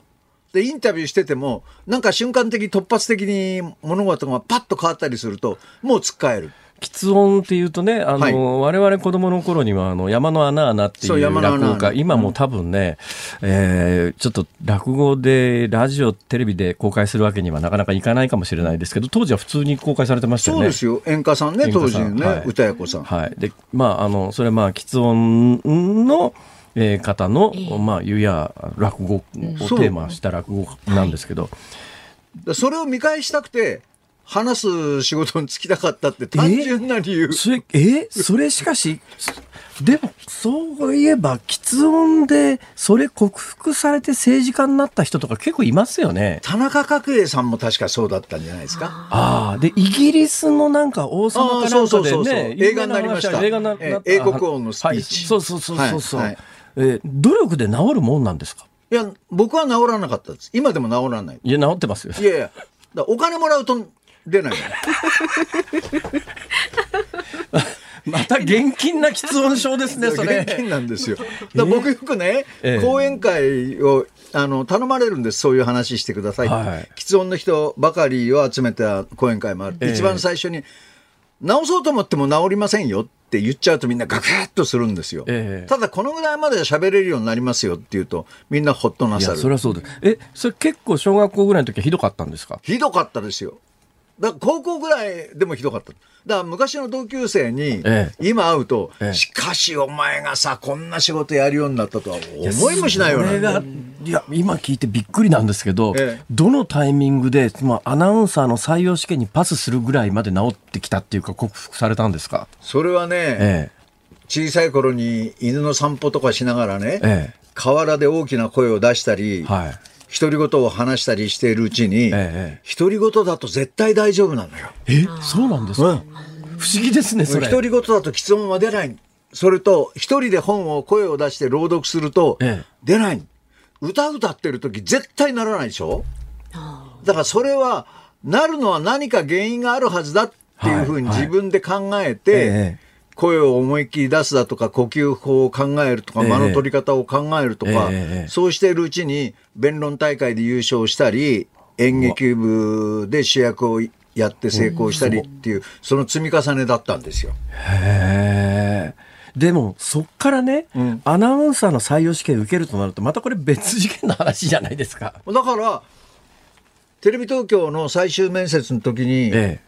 で、インタビューしてても、なんか瞬間的、突発的に物事がパッと変わったりすると、もうつっかえる。喫音っていうとね、あの、はい。我々子供の頃には、あの、山の穴穴っていそう落語家、今も多分ね、えーちょっと落語で、ラジオ、テレビで公開するわけにはなかなかいかないかもしれないですけど、当時は普通に公開されてましたよね。そうですよ。演歌さんね、当時ね、さんはい。歌や子さん。はい。で、まあ、あの、それはまあ、喫音の、えー方の、まあ、ゆや落語をテーマした落語なんですけど、でそれを見返したくて、話す仕事に就きたかったって単純な理由。それ、[LAUGHS] え？それしかし、でも、そういえば、喫音で、それ克服されて政治家になった人とか結構いますよね。田中角栄さんも確かそうだったんじゃないですか？ああ、で、イギリスのなんか王様かなんかでね、映画になりました映画になえなった英国王のスピーチはいそうそうそうそうそう。はいはいえー努力で治るもんなんですか？いや、僕は治らなかったです。今でも治らない。いや、治ってますよ。いやいや、お金もらうと出ないの？[LAUGHS] また現金な喫音症ですね、それ。現金なんですよ。だ僕よくね、ええ講演会をあの頼まれるんです、そういう話してくださいって。はい喫音の人ばかりを集めた講演会もある。ええ一番最初に、治そうと思っても治りませんよって言っちゃうとみんなガクッとするんですよ。ええただこのぐらいまでは喋れるようになりますよって言うと、みんなほっとないさや、る。それはそうです。え、それ結構小学校ぐらいの時はひどかったんですか？ひどかったですよ。だから高校ぐらいでもひどかった。だから昔の同級生にええ今会うと、ええしかしお前がさ、こんな仕事やるようになったとは思いもしないよな。それが、いや、今聞いてびっくりなんですけど、ええどのタイミングで、まあ、アナウンサーの採用試験にパスするぐらいまで治ってきたっていうか、克服されたんですか？それはね、え小さい頃に犬の散歩とかしながらね、ええ河原で大きな声を出したり、えはい。独り言を話したりしているうちに、ええ独り言だと絶対大丈夫なのよ。え、そうなんですか、うん不思議ですね、それ。独り言だと喫音は出ない。それと、一人で本を声を出して朗読するとええ、出ない。歌歌ってる時絶対ならないでしょ？だからそれは、なるのは何か原因があるはずだっていうふうにはい自分で考ええてえ、声を思いっきり出すだとか、呼吸法を考えるとか、ええ間の取り方を考えるとかええ、そうしているうちに、弁論大会で優勝したり、演劇部で主役をやって成功したりっていう、その積み重ねだったんですよ。へえ。でも、そっからね、んアナウンサーの採用試験受けるとなると、またこれ別次元の話じゃないですか。だから、テレビ東京の最終面接の時に、え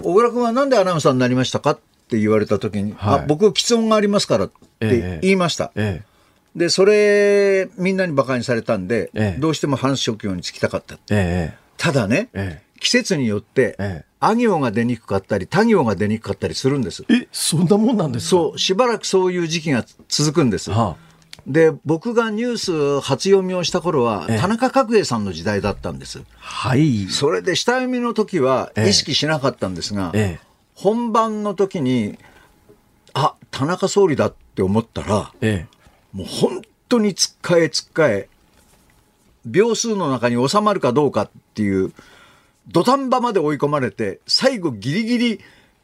小倉君はなんでアナウンサーになりましたかって言われた時に、はいあ僕、喫音がありますからって言いました。え。えで、それ、みんなに馬鹿にされたんで、ええどうしても話す職業に就きたかった。え。えただね、え。え季節によって、ええあ行が出にくかったり、他行が出にくかったりするんです。え。え、そんなもんなんですか？そう、しばらくそういう時期が続くんです。はで、僕がニュース初読みをした頃は、ええ田中角栄さんの時代だったんです。あ、はい。それで下読みの時はええ意識しなかったんですが、え本番の時に、あ、田中総理だって思ったら、え。えもう本当につっかえつっかえ、秒数の中に収まるかどうかっていう、土壇場まで追い込まれて、最後ギリギリ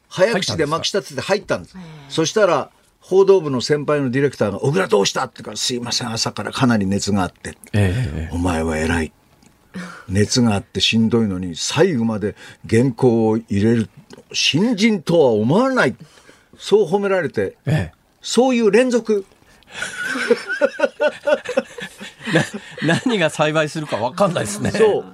早口でまき立てて入ったんです。そしたら、報道部の先輩のディレクターが、小倉どうした？ってから、すいません、朝からかなり熱があって。え。ええ。お前は偉い。熱があってしんどいのに、最後まで原稿を入れる。新人とは思わない。そう褒められて、えそういう連続。[LAUGHS] え、な何が幸いするか分かんないですね。そう。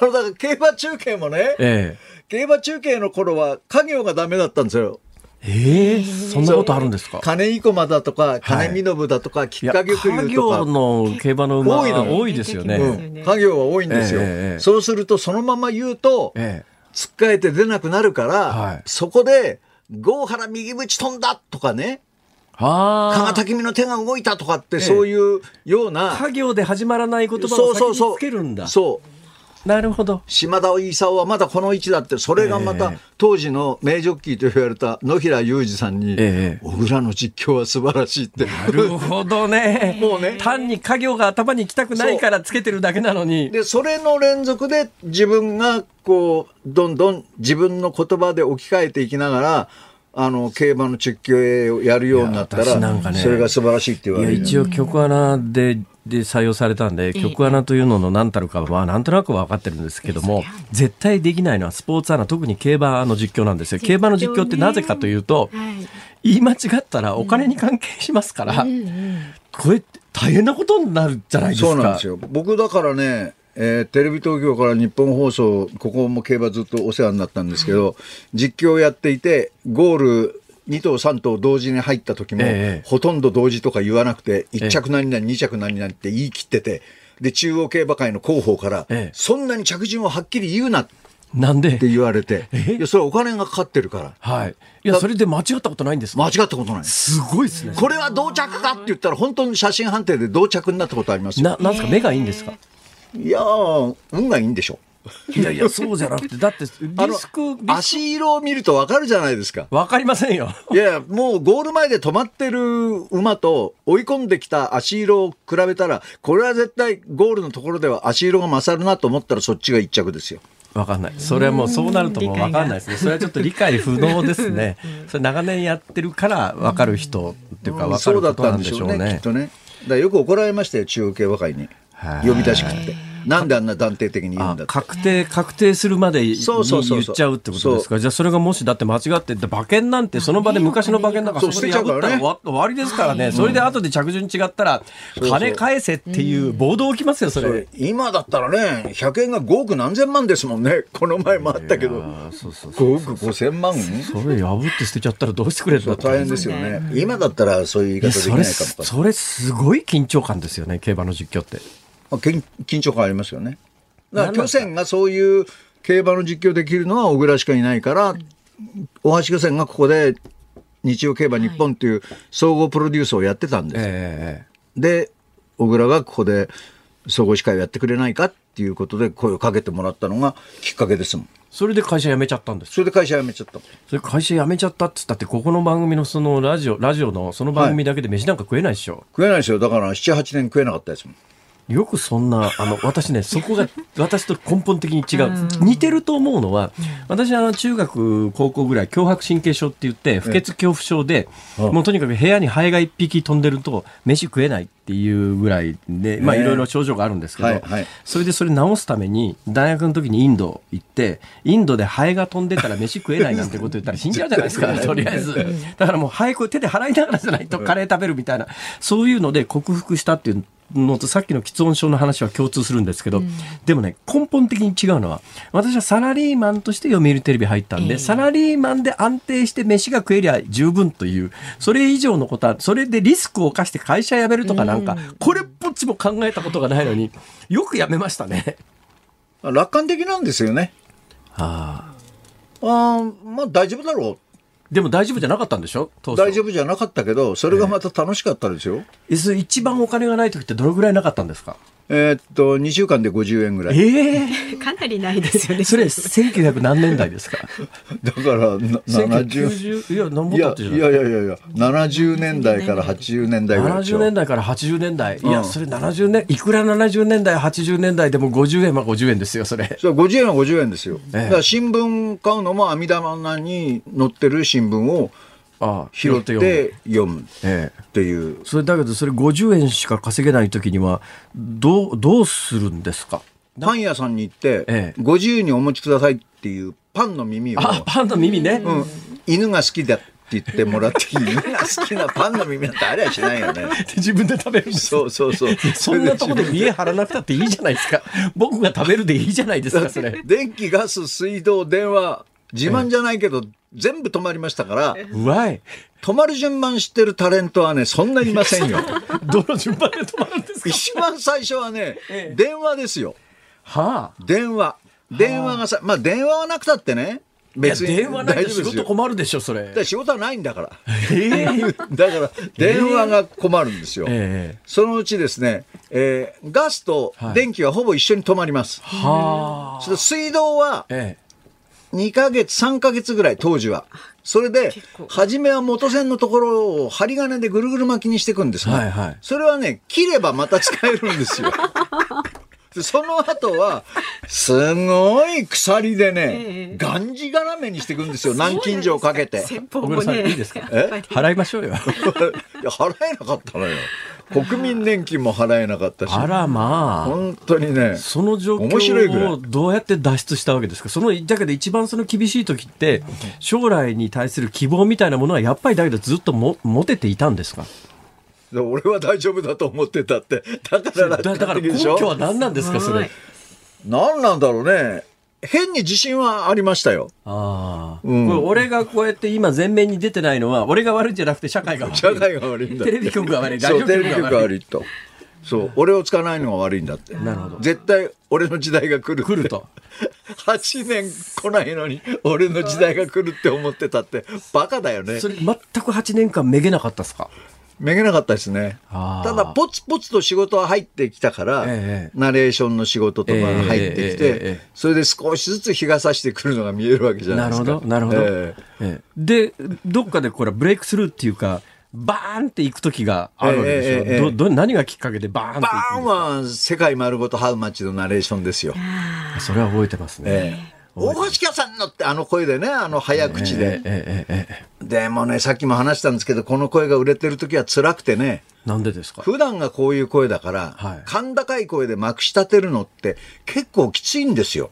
あの、だから競馬中継もね、え競馬中継の頃は家業がダメだったんですよ。ええ？えそんなことあるんですか？金井駒だとか、金見信だとか、きっかけとか業。の競馬の馬多いの多いですよね。うん、家業は多いんですよ、ええええそうするとそのまま言うと、ええつっかえて出なくなるから、はいそこで、郷原右縁飛んだとかね。加賀滝見の手が動いたとかって、そういうような、家業で始まらない言葉そを先にうそうそう。つけるんだ。そう。なるほど。島田勲はまだこの位置だって、それがまたええ当時の名ジョッキーと言われた野平裕二さんに、ええ小倉の実況は素晴らしいって。なるほどね。[LAUGHS] もうね単に家業が頭に行きたくないからつけてるだけなのに。で、それの連続で自分がこう、どんどん自分の言葉で置き換えていきながら、あの、競馬の実況をやるようになったいや私なんから、ねそれが素晴らしいって言わいやれる。一応曲穴でで採用されたんで、曲穴というのの何たるかはなんとなく分かってるんですけども、絶対できないのはスポーツアナ、特に競馬の実況なんですよ。競馬の実況ってなぜかというと、はい。言い間違ったらお金に関係しますから、これ大変なことになるじゃないですか。そうなんですよ。僕だからね、えーテレビ東京から日本放送、ここも競馬ずっとお世話になったんですけど、実況をやっていて、ゴール2頭3頭同時に入った時も、ええほとんど同時とか言わなくて、え1着何々、2着何々って言い切ってて、で、中央競馬会の広報から、ええそんなに着順をはっきり言うなってなんで？言われて、え？いや、それはお金がかかってるから、はい。いや、それで間違ったことないんですか？間違ったことない。すごいですね。これは同着かって言ったら、本当に写真判定で同着になったことありますよ。な、なんですか？目がいいんですか？いやー、運がいいんでしょ。[LAUGHS] いやいや、そうじゃなくて、だって、あのリスク、リスク足色を見るとわかるじゃないですか。わかりませんよ。いやいや、もうゴール前で止まってる馬と追い込んできた足色を比べたら、これは絶対ゴールのところでは足色が勝るなと思ったらそっちが一着ですよ。わかんない。それはもうそうなるともうわかんないですね。それはちょっと理解不能ですね。それ長年やってるからわかる人っていうかわかそうだっることなんたんでしょうね、きでしょうねっ。とね。だからよく怒られましたよ、中央競馬会に。はい呼び出しくって。なんであんな断定的に言うんだって。あ確定、確定するまでにそうそうそうそう言っちゃうってことですか？じゃあそれがもしだって間違ってて、馬券なんてその場で昔の馬券なんかそこで破ったら捨てちゃうからね終わりですからね。それで後で着順違ったら、金返せっていう暴動起きますよ、それ。今だったらね、100円が5億何千万ですもんね。この前もあったけど。あーそうそうそう。5億5千万？それ破って捨てちゃったらどうしてくれるんだって大変ですよね。今だったらそういう言い方できないかもかそれすごい緊張感ですよね競馬の実況ってまあ、緊緊張感ありますよね。だから巨船がそういう競馬の実況できるのは小倉しかいないから、大橋巨船がここで日曜競馬日本っていう総合プロデュースをやってたんです。えで、小倉がここで総合司会をやってくれないかっていうことで声をかけてもらったのがきっかけですもん。それで会社辞めちゃったんですそれで会社辞めちゃった。それ会社辞めちゃったっつったってここの番組のそのラジオラジオのその番組だけで飯なんか食えないでしょ、食えないですよ。だから7、8年食えなかったですもん。よくそんなあの私ねそこが [LAUGHS] 私と根本的に違う。似てると思うのは私あの中学高校ぐらい強迫神経症って言って不潔恐怖症でうん。もうとにかく部屋にハエが一匹飛んでると飯食えないっていうぐらいでまあええいろいろ症状があるんですけど、はいはい。それでそれ治すために大学の時にインド行ってインドでハエが飛んでたら飯食えないなんてこと言ったら [LAUGHS] 死んじゃうじゃないですか [LAUGHS] とりあえず。だからもうハエこう手で払いながらじゃないとカレー食べるみたいなそういうので克服したっていうのとさっきの喫音症の話は共通するんですけど、でもね根本的に違うのは私はサラリーマンとして読売テレビ入ったんで、ええサラリーマンで安定して飯が食えりゃ十分というそれ以上のことはそれでリスクを冒して会社辞めるとかなんか、これっぽっちも考えたことがないのによく辞めましたね。楽観的なんですよね。ああああ、まあ大丈夫だろう。でも大丈夫じゃなかったんでしょ？大丈夫じゃなかったけど、それがまた楽しかったですよ。えそれ一番お金がない時ってどのぐらいなかったんですか？えーっと、2週間で50円ぐらい。ええ [LAUGHS] かなりないですよね。それ1900何年代ですか？[LAUGHS] だから、な70、1990いや何もいや経ってじゃない。いやいやいやいや、70年代から80年代ぐらいでしょ。70年代から80年代、いやうんそれ70年いくら70年代80年代でも50円は50円ですよそれ。それ50円は50円ですよ。ええ。だから新聞買うのも網棚に載ってる新聞を拾って読む読むっええていう。それだけどそれ50円しか稼げない時にはどうどうするんですか？パン屋さんに行って、ええご自由にお持ちくださいっていうパンの耳を、あパンの耳ね、うん、犬が好きだって言ってもらっていい？みんな好きなパンの耳なんてありゃしないよね。で自分で食べるそうそうそう。そんなとこで見え張らなくたっていいじゃないですか。僕が食べるでいいじゃないですか、それ。[LAUGHS] 電気、ガス、水道、電話、自慢じゃないけど、全部止まりましたから、うわい。止まる順番知ってるタレントはね、そんなにいませんよ。[LAUGHS] どの順番で止まるんですか？一番最初はねええ、電話ですよ。はあ。電話。電話がさ、まあ電話はなくたってね、別に電話ないと仕事。困るでしょ、それ仕事はないんだから。ええ [LAUGHS] だから、電話が困るんですよ。ええそのうちですね、えーガスと電気はほぼ一緒に止まります。はあ。それで水道はえ2ヶ月、3ヶ月ぐらい、当時は。それで、初めは元線のところを針金でぐるぐる巻きにしていくんですが、はいはいそれはね、切ればまた使えるんですよ。[LAUGHS] でその後は、すごい鎖でね、がんじがらめにしていくんですよ。南京錠かけて。先方もねいいですか？え？払いましょうよ。[LAUGHS] いや、払えなかったのよ。国民年金も払えなかったし。あらまあ。本当にね。その状況をどうやって脱出したわけですか？その、だけど一番その厳しい時って、将来に対する希望みたいなものはやっぱりだけどずっとも持てていたんですか？で俺は大丈夫だと思ってたって。だからだだから根拠は何なんですかそれ？何なんだろうね。変に自信はありましたよ。ああ、うんこれ俺がこうやって今前面に出てないのは、俺が悪いんじゃなくて社会が悪い。社会が悪いんだテレビ局が悪い。そう、オテレビ局局が悪い。と。そう、俺を使わないのが悪いんだって。なるほど。絶対俺の時代が来る来ると。8年来ないのに俺の時代が来るって思ってたってバカだよねそれ全く8年間めげなかったですか？めげなかったですね。ただポツポツと仕事は入ってきたから、ええナレーションの仕事とかが入ってきてえそれで少しずつ日が差してくるのが見えるわけじゃないですか。なるほど、なるほど。で、どっかでこれブレイクスルーっていうか、バーンっていく時があるわけでしょ。ええええどど何がきっかけでバーンってバーンは世界丸ごとハウマッチのナレーションですよ。それは覚えてますね。ええ大橋家さんのってあの声でね、あの早口で。えええでもね、さっきも話したんですけど、この声が売れてる時は辛くてね、なんでですか？普段がこういう声だから、はい甲高い声でまくし立てるのって結構きついんですよ。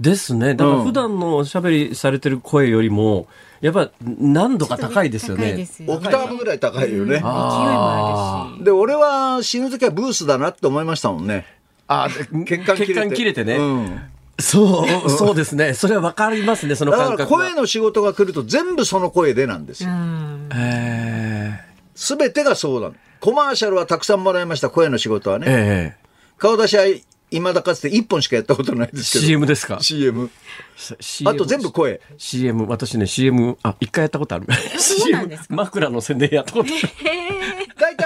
ですね。だからうん普段のおしゃべりされてる声よりも、やっぱ難度が高いですよね。オクターブぐらい高いよね。勢いもあるしで、俺は死ぬ時はブースだなって思いましたもんね。あ血管切れて。血管切れてね。うんそう、[LAUGHS] そうですね。それはわかりますね、そのだから。声の仕事が来ると全部その声でなんですよ。すべてがそうなの。コマーシャルはたくさんもらいました、声の仕事はえね。ええ顔出しは未だかつて1本しかやったことないですけど。CM ですか？CM。あと全部声。CM、私ね、CM、あ、一回やったことある。CM、枕の宣伝やったことある。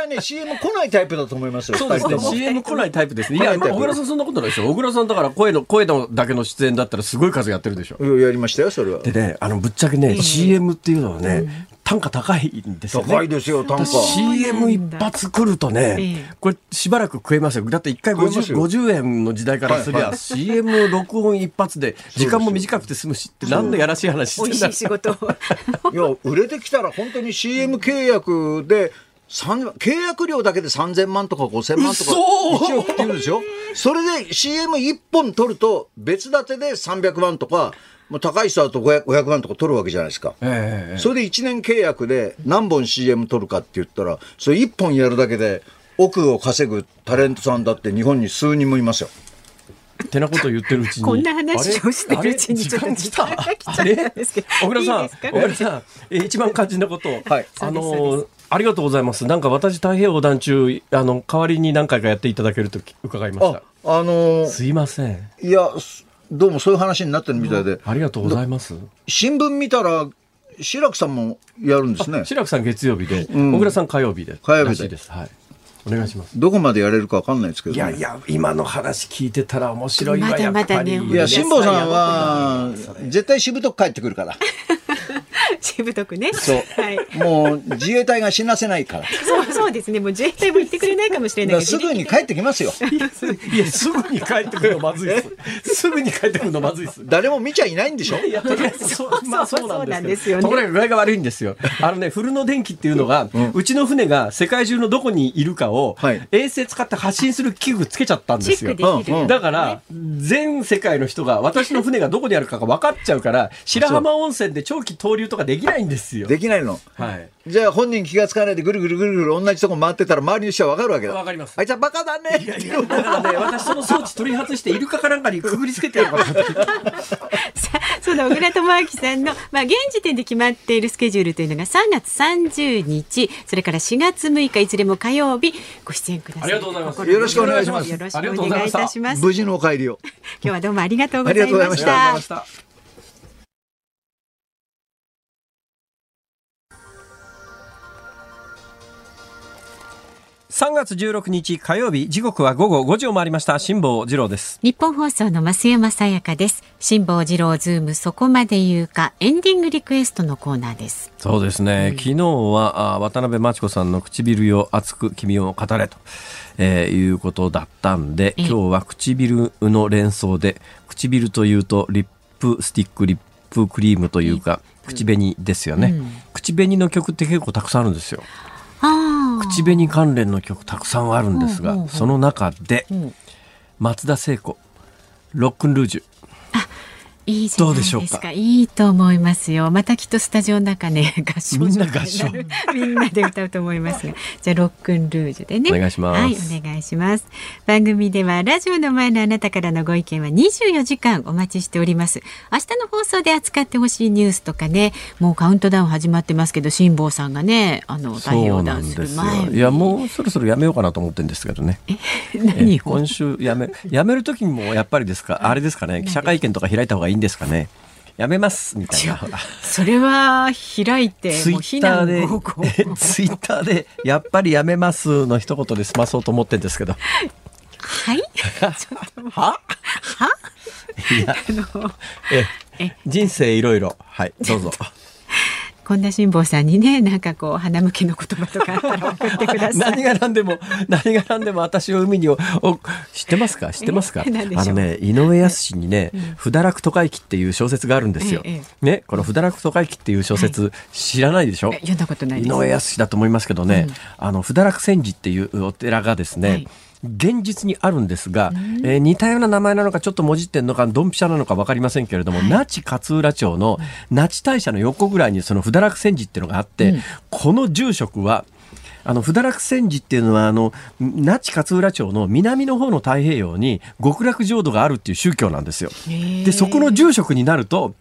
ね、CM 来ないタイプだと思いますよ、そうですね。CM 来ないタイプですね。いや、小倉さんそんなことないでしょ。小倉さんだから声の、声のだけの出演だったらすごい数やってるでしょ。うんやりましたよ、それは。でね、あの、ぶっちゃけね、CM っていうのはね、単価高いんですよね。高いですよ、単価。CM 一発来るとねええ、これしばらく食えますよ。だって一回50、食えますよ50円の時代からすりゃ、はいはい CM 録音一発で、時間も短くて済むしって、なんでやらしい話してんだしい仕事をいや、売れてきたら本当に CM 契約で、三契約料だけで3000万とか5000万とか嘘1億っていうんですよ。それで CM1 本取ると別立てで300万とか、もう高い人だと 500, 500万とか取るわけじゃないですか。ええそれで1年契約で何本 CM 取るかって言ったら、それ1本やるだけで億を稼ぐタレントさんだって日本に数人もいますよ。ってなことを言ってるうちに。こんな話をしてるうちにちょっと時間が来ちゃったんですけど小倉さん、小倉さん、え一番肝心なこと。はいあので、ありがとうございます。なんか私太平洋横断中、あの、代わりに何回かやっていただけると伺いましあた。、あのーすいません。いや、すどうもそういう話になってるみたいで、ありがとうございます。新聞見たら、志らくさんもやるんですね。白くさん月曜日で、ん小倉さん火曜日で。火曜日です。はい。お願いします。どこまでやれるかわかんないですけど、ね。いやいや、今の話聞いてたら面白いわ、まだ。まだねいや、辛坊さんは、絶対しぶとく帰ってくるから。[LAUGHS] しぶとくね。そう。はい。もう、自衛隊が死なせないから。そうそうですね。もう自衛隊も言ってくれないかもしれないすぐに帰ってきますよ。[LAUGHS] いや、すぐに帰ってくるのまずいです。すぐに帰ってくるのまずいです。誰も見ちゃいないんでしょ？いや、まあそうなんですけど。そうなんですよね。ところが具合が悪いんですよ。あのね、フルの電気っていうのが、うちの船が世界中のどこにいるかを、はい。衛星使って発信する器具つけちゃったんですよ。だから、全世界の人が私の船がどこにあるかが分かっちゃうから、白浜温泉で長期投留とかできないんですよ。できないの？はい。じゃあ本人気がつかないでぐるぐるぐるぐる同じとこ回ってたら周りの人は分かるわけだ。わかりますあいつはバカだね。だからね、私その装置取り外してイルカかなんかにくぐりつけてやろうかと思って。[LAUGHS] さあその小倉智昭さんの、まあ、現時点で決まっているスケジュールというのが3月30日それから4月6日いずれも火曜日ご出演くださいありがとうございます心よろしくお願いしますよろしくお願いいたします無事のお帰りを。[LAUGHS] 今日はどうもありがとうございましありがとうございまた3月16日火曜日時刻は午後5時を回りました。辛坊治郎です。ニッポン放送の増山さやかです。辛坊治郎ズームそこまで言うかエンディングリクエストのコーナーです。そうですね、昨日はあ渡辺真知子さんの唇よ熱く君を語れと、えーいうことだったんでええ。今日は唇の連想で唇というとリップスティックリップクリームというか口紅ですよね、うん。口紅の曲って結構たくさんあるんですよ。ああ口紅関連の曲たくさんあるんですが、その中でうん。松田聖子ロックンルージュいいじゃないですどうでしょうか？かいいと思いますよ。またきっとスタジオの中ね [LAUGHS] 合唱みんな合唱。[LAUGHS] みんなで歌うと思いますが。じゃあロックンルージュでね。お願いします。はいお願いします。番組ではラジオの前のあなたからのご意見は24時間お待ちしております。明日の放送で扱ってほしいニュースとかねもうカウントダウン始まってますけど辛坊さんがねあの太平そう洋ダウンする前にいやもうそろそろやめようかなと思ってるんですけどね。何今週やめやめる時にもやっぱりですか？あれですかね？記者会見とか開いた方がいいんですかね。やめますみたいな。それは開いてツイッターで [LAUGHS] ツイッターでやっぱりやめますの一言で済まそうと思ってるんですけど。はい。[LAUGHS] は？は？いや。あのえ。人生いろいろ。はいどうぞ本田辛坊さんにねなんかこう花向けの言葉とかあったら送ってください。[LAUGHS] 何が何でも何が何でも私を海におお知ってますか？知ってますか？あのね井上康にね「不堕落都会記」っていう小説があるんですよ。えねこの「不堕落都会記」っていう小説、知らないでしょ？え読んだことない。井上康だと思いますけどね、うん。あの不堕落仙寺っていうお寺がですね、はい現実にあるんですが、えー似たような名前なのかちょっともじってんのかドンピシャなのか分かりませんけれども、那智勝浦町の那智大社の横ぐらいにその不堕落仙寺っていうのがあって、うん。この住職はあの不堕落仙寺っていうのはあの那智勝浦町の南の方の太平洋に極楽浄土があるっていう宗教なんですよ。でそこの住職になると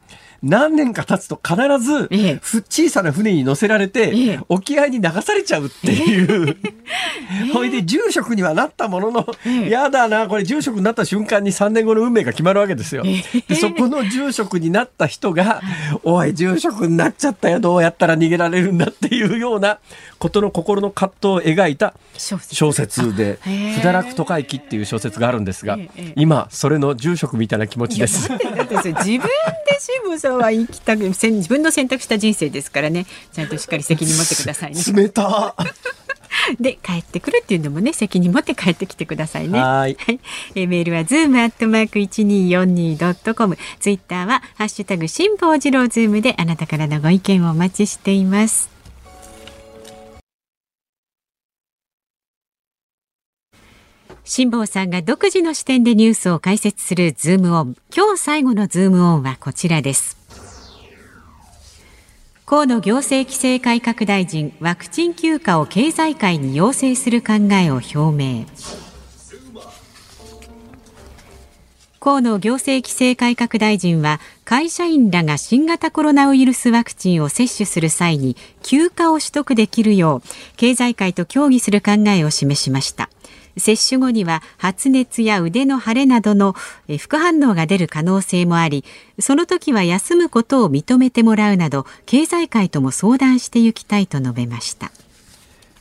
何年か経つと必ず、ええ。ふ小さな船に乗せられて、ええ。沖合に流されちゃうっていう、[LAUGHS] ほいで住職にはなったものの、ええ。やだなこれ住職になった瞬間に3年後の運命が決まるわけですよ。でそこの住職になった人が「おい住職になっちゃったよどうやったら逃げられるんだ」っていうようなことの心の葛藤を描いた小説。であへえ「補陀落渡海記」っていう小説があるんですが、ええ今それの住職みたいな気持ちです。自分で辛坊さんは生きたくせん自分の選択した人生ですからねちゃんとしっかり責任持ってくださいね。冷た [LAUGHS] で帰ってくるっていうのもね責任持って帰ってきてくださいね。はいえーメールはズームアットマーク一二四二ドットコム。ツイッターはハッシュタグ辛坊治郎ズームであなたからのご意見をお待ちしています。辛坊さんが独自の視点でニュースを解説するズームオン。今日最後のズームオンはこちらです。河野行政規制改革大臣ワクチン休暇を経済界に要請する考えを表明。河野行政規制改革大臣は会社員らが新型コロナウイルスワクチンを接種する際に休暇を取得できるよう経済界と協議する考えを示しました。接種後には発熱や腕の腫れなどのえー副反応が出る可能性もありその時は休むことを認めてもらうなど経済界とも相談していきたいと述べました。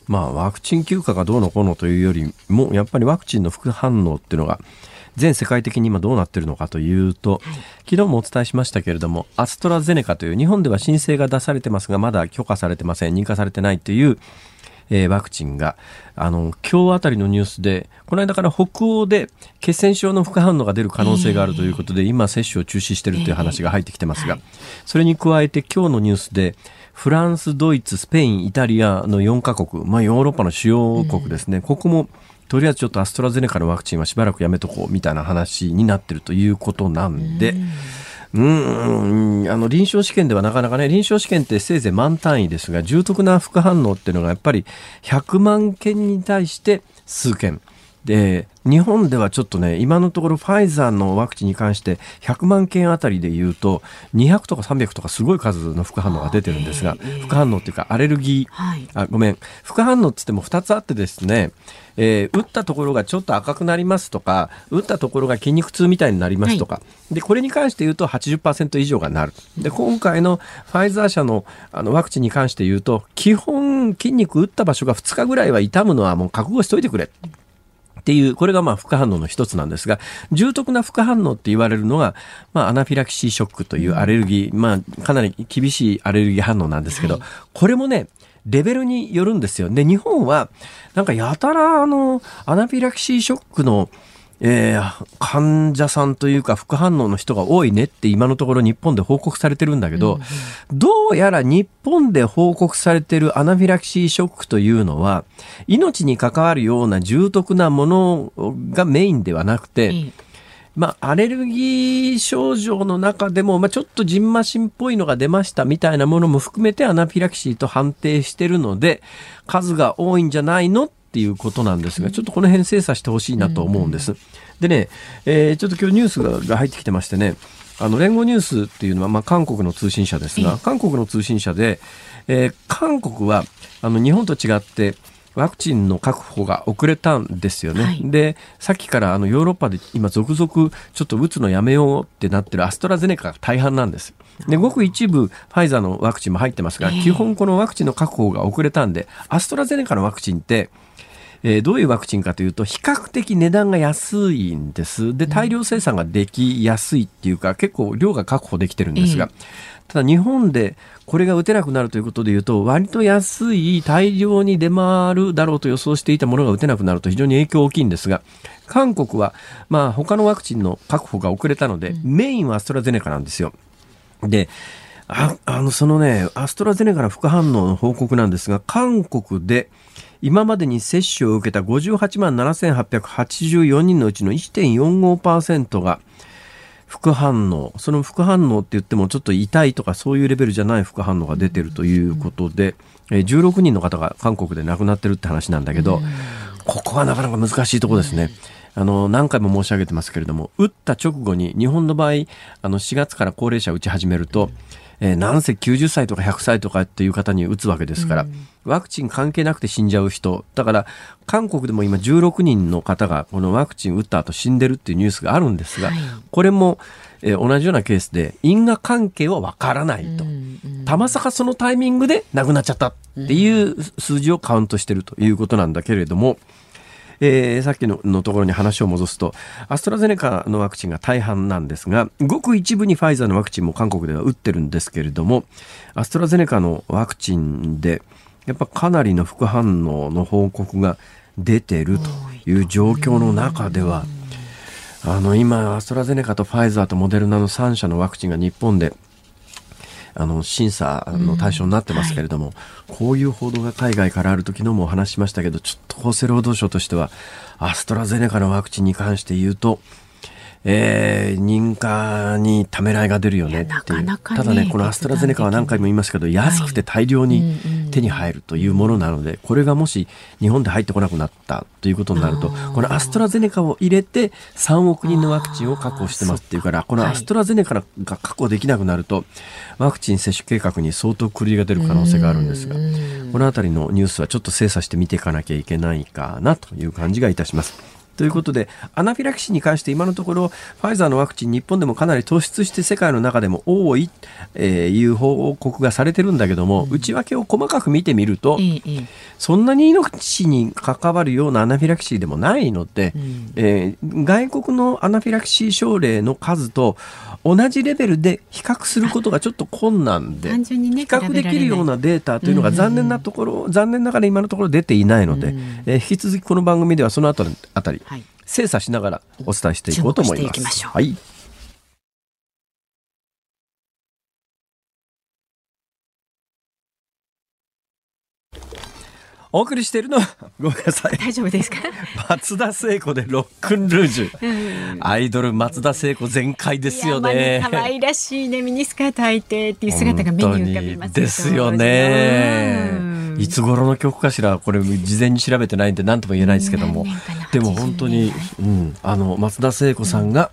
まあワクチン休暇がどうのこうのというよりもやっぱりワクチンの副反応っていうのが全世界的に今どうなってるのかというと、昨日もお伝えしましたけれどもアストラゼネカという日本では申請が出されてますがまだ許可されてません認可されてないという、えーワクチンが。あの今日あたりのニュースでこの間から北欧で血栓症の副反応が出る可能性があるということで、今接種を中止しているという話が入ってきてますが、はいそれに加えて今日のニュースでフランス、ドイツ、スペイン、イタリアの4カ国、まあ、ヨーロッパの主要国ですね、ここもとりあえずちょっとアストラゼネカのワクチンはしばらくやめとこうみたいな話になってるということなんで、うん、あの臨床試験ではなかなかね、臨床試験ってせいぜい万単位ですが、重篤な副反応っていうのがやっぱり100万件に対して数件。で、日本ではちょっとね、今のところファイザーのワクチンに関して100万件あたりで言うと、200とか300とかすごい数の副反応が出てるんですが、副反応っていうかアレルギー、はい。あ、ごめん、副反応って言っても2つあってですね、えー打ったところがちょっと赤くなりますとか、打ったところが筋肉痛みたいになりますとか、で、これに関して言うと80%以上がなる。で、今回のファイザー社のあのワクチンに関して言うと、基本筋肉打った場所が2日ぐらいは痛むのはもう覚悟しといてくれ。っていう、これがまあ副反応の一つなんですが、重篤な副反応って言われるのが、まあアナフィラキシーショックというアレルギー、まあかなり厳しいアレルギー反応なんですけど、はいこれもね、レベルによるんですよ。で、日本は、なんかやたらあの、アナフィラキシーショックの、えー患者さんというか副反応の人が多いねって今のところ日本で報告されてるんだけど、どうやら日本で報告されてるアナフィラキシーショックというのは命に関わるような重篤なものがメインではなくて、ええまあ、アレルギー症状の中でも、まあ、ちょっとジンマシンっぽいのが出ましたみたいなものも含めてアナフィラキシーと判定してるので、数が多いんじゃないのっていうことなんですが、ちょっとこの辺精査してほしいなと思うんです。でね、えーちょっと今日ニュースがが入ってきてましてね、あの、連合ニュースっていうのは、まあ、韓国の通信社ですが、韓国の通信社で、えー韓国は、あの、日本と違って、ワクチンの確保が遅れたんですよね。はいで、さっきからあのヨーロッパで今続々ちょっと打つのやめようってなってるアストラゼネカが大半なんです。で、ごく一部ファイザーのワクチンも入ってますが、ええ基本このワクチンの確保が遅れたんで、アストラゼネカのワクチンって、えーどういうワクチンかというと、比較的値段が安いんです。で、大量生産ができやすいっていうか、結構量が確保できてるんですが、ただ日本でこれが打てなくなるということでいうと、割と安い大量に出回るだろうと予想していたものが打てなくなると非常に影響大きいんですが、韓国は、まあ他のワクチンの確保が遅れたので、メインはアストラゼネカなんですよ。で、ああの、そのね、アストラゼネカの副反応の報告なんですが、韓国で今までに接種を受けた58万7884人のうちの1.45%が副反応、その副反応って言ってもちょっと痛いとかそういうレベルじゃない副反応が出てるということで、え16人の方が韓国で亡くなってるって話なんだけど、ここはなかなか難しいとこですね。あの、何回も申し上げてますけれども、打った直後に、日本の場合、あの、4月から高齢者打ち始めると、えーなんせ90歳とか100歳とかっていう方に打つわけですから、ワクチン関係なくて死んじゃう人。だから、韓国でも今16人の方がこのワクチン打った後死んでるっていうニュースがあるんですが、はいこれも、えー同じようなケースで因果関係はわからないと。たまさかそのタイミングで亡くなっちゃったっていう数字をカウントしてるということなんだけれども、えーさっきののところに話を戻すと、アストラゼネカのワクチンが大半なんですが、ごく一部にファイザーのワクチンも韓国では打ってるんですけれども、アストラゼネカのワクチンで、やっぱかなりの副反応の報告が出てるという状況の中では、あの今、アストラゼネカとファイザーとモデルナの3社のワクチンが日本であの審査の対象になってますけれども、こういう報道が海外からある時のもお話ししましたけど、ちょっと厚生労働省としては、アストラゼネカのワクチンに関して言うと、えー認可にためらいが出るよねっていう。ただね、このアストラゼネカは何回も言いますけど、安くて大量に手に入るというものなので、これがもし日本で入ってこなくなったということになると、このアストラゼネカを入れて3億人のワクチンを確保してますっていうから、このアストラゼネカが確保できなくなると、ワクチン接種計画に相当狂いが出る可能性があるんですが、このあたりのニュースはちょっと精査して見ていかなきゃいけないかなという感じがいたします。ということで、アナフィラキシーに関して今のところ、ファイザーのワクチン、日本でもかなり突出して世界の中でも多い、えーいう報告がされてるんだけども、内訳を細かく見てみると、ええええ。そんなに命に関わるようなアナフィラキシーでもないので、えー外国のアナフィラキシー症例の数と同じレベルで比較することがちょっと困難で、単純にね比較できるようなデータというのが残念なところ、残念ながら今のところ出ていないので、えー引き続きこの番組ではそのあたり、はい精査しながらお伝えしていこうと思います。まはい。お送りしているのは、ごめんなさい。大丈夫ですか？松田聖子でロックンルージュ。アイドル松田聖子全開ですよね。可愛らしいね、ミニスカート履いてっていう姿が目に浮かびますですよね。いつ頃の曲かしら、これ事前に調べてないんで何とも言えないですけども。でも本当に、うん、あの、松田聖子さんが、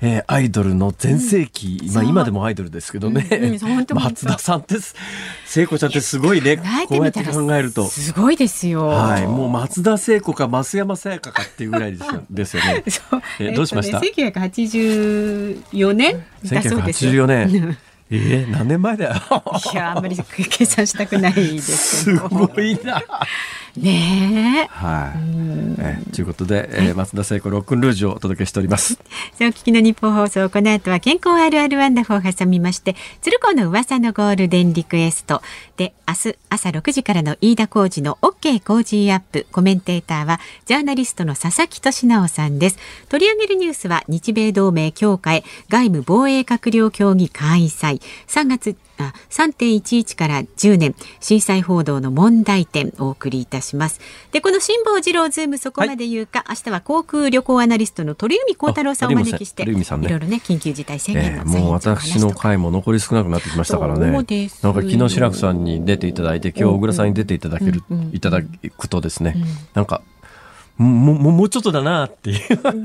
うん。えー、アイドルの全盛期、うん、まあ今でもアイドルですけどね、うん。うん、松田さんです。聖子ちゃんってすごいね。こうやって考えると。すごいですよ。はい。もう松田聖子か増山さやかかっていうぐらいですよ。[LAUGHS] ですよね。えー、どうしました、ね、1984年。だそうです1984年。えー、何年前だよ。いやあんまり計算したくないです [LAUGHS] すごいなねはい。えー、ということで、えー、松田聖子ロックンルージュをお届けしております。さあ、お聞きのニッポン放送、この後は健康あるあるワンダフルを挟みまして、鶴光の噂のゴールデンリクエストで、明日朝6時からの飯田浩二の OK 工事アップ、コメンテーターはジャーナリストの佐々木俊尚さんです。取り上げるニュースは日米同盟強化へ外務防衛閣僚協議開催。3月あ3.11から10年震災報道の問題点お送りいたします。でこの辛坊治郎ズームそこまで言うか、はい、明日は航空旅行アナリストの鳥海高太郎さんをお招きしていろいろね緊急事態宣言の、えー、もう私の回も残り少なくなってきましたからね。なんか昨日白くさんに出ていただいて今日小倉さんに出ていただける、うんうん、いただくとですね、うん、なんかもももうちょっとだなっていう。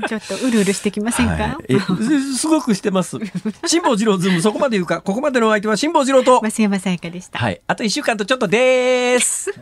ちょっとうるうるしてきませんか、はい、えすごくしてます。辛坊治郎ズーム、そこまで言うか、ここまでの相手は辛坊治郎と。増山さやかでした。はい。あと一週間とちょっとです。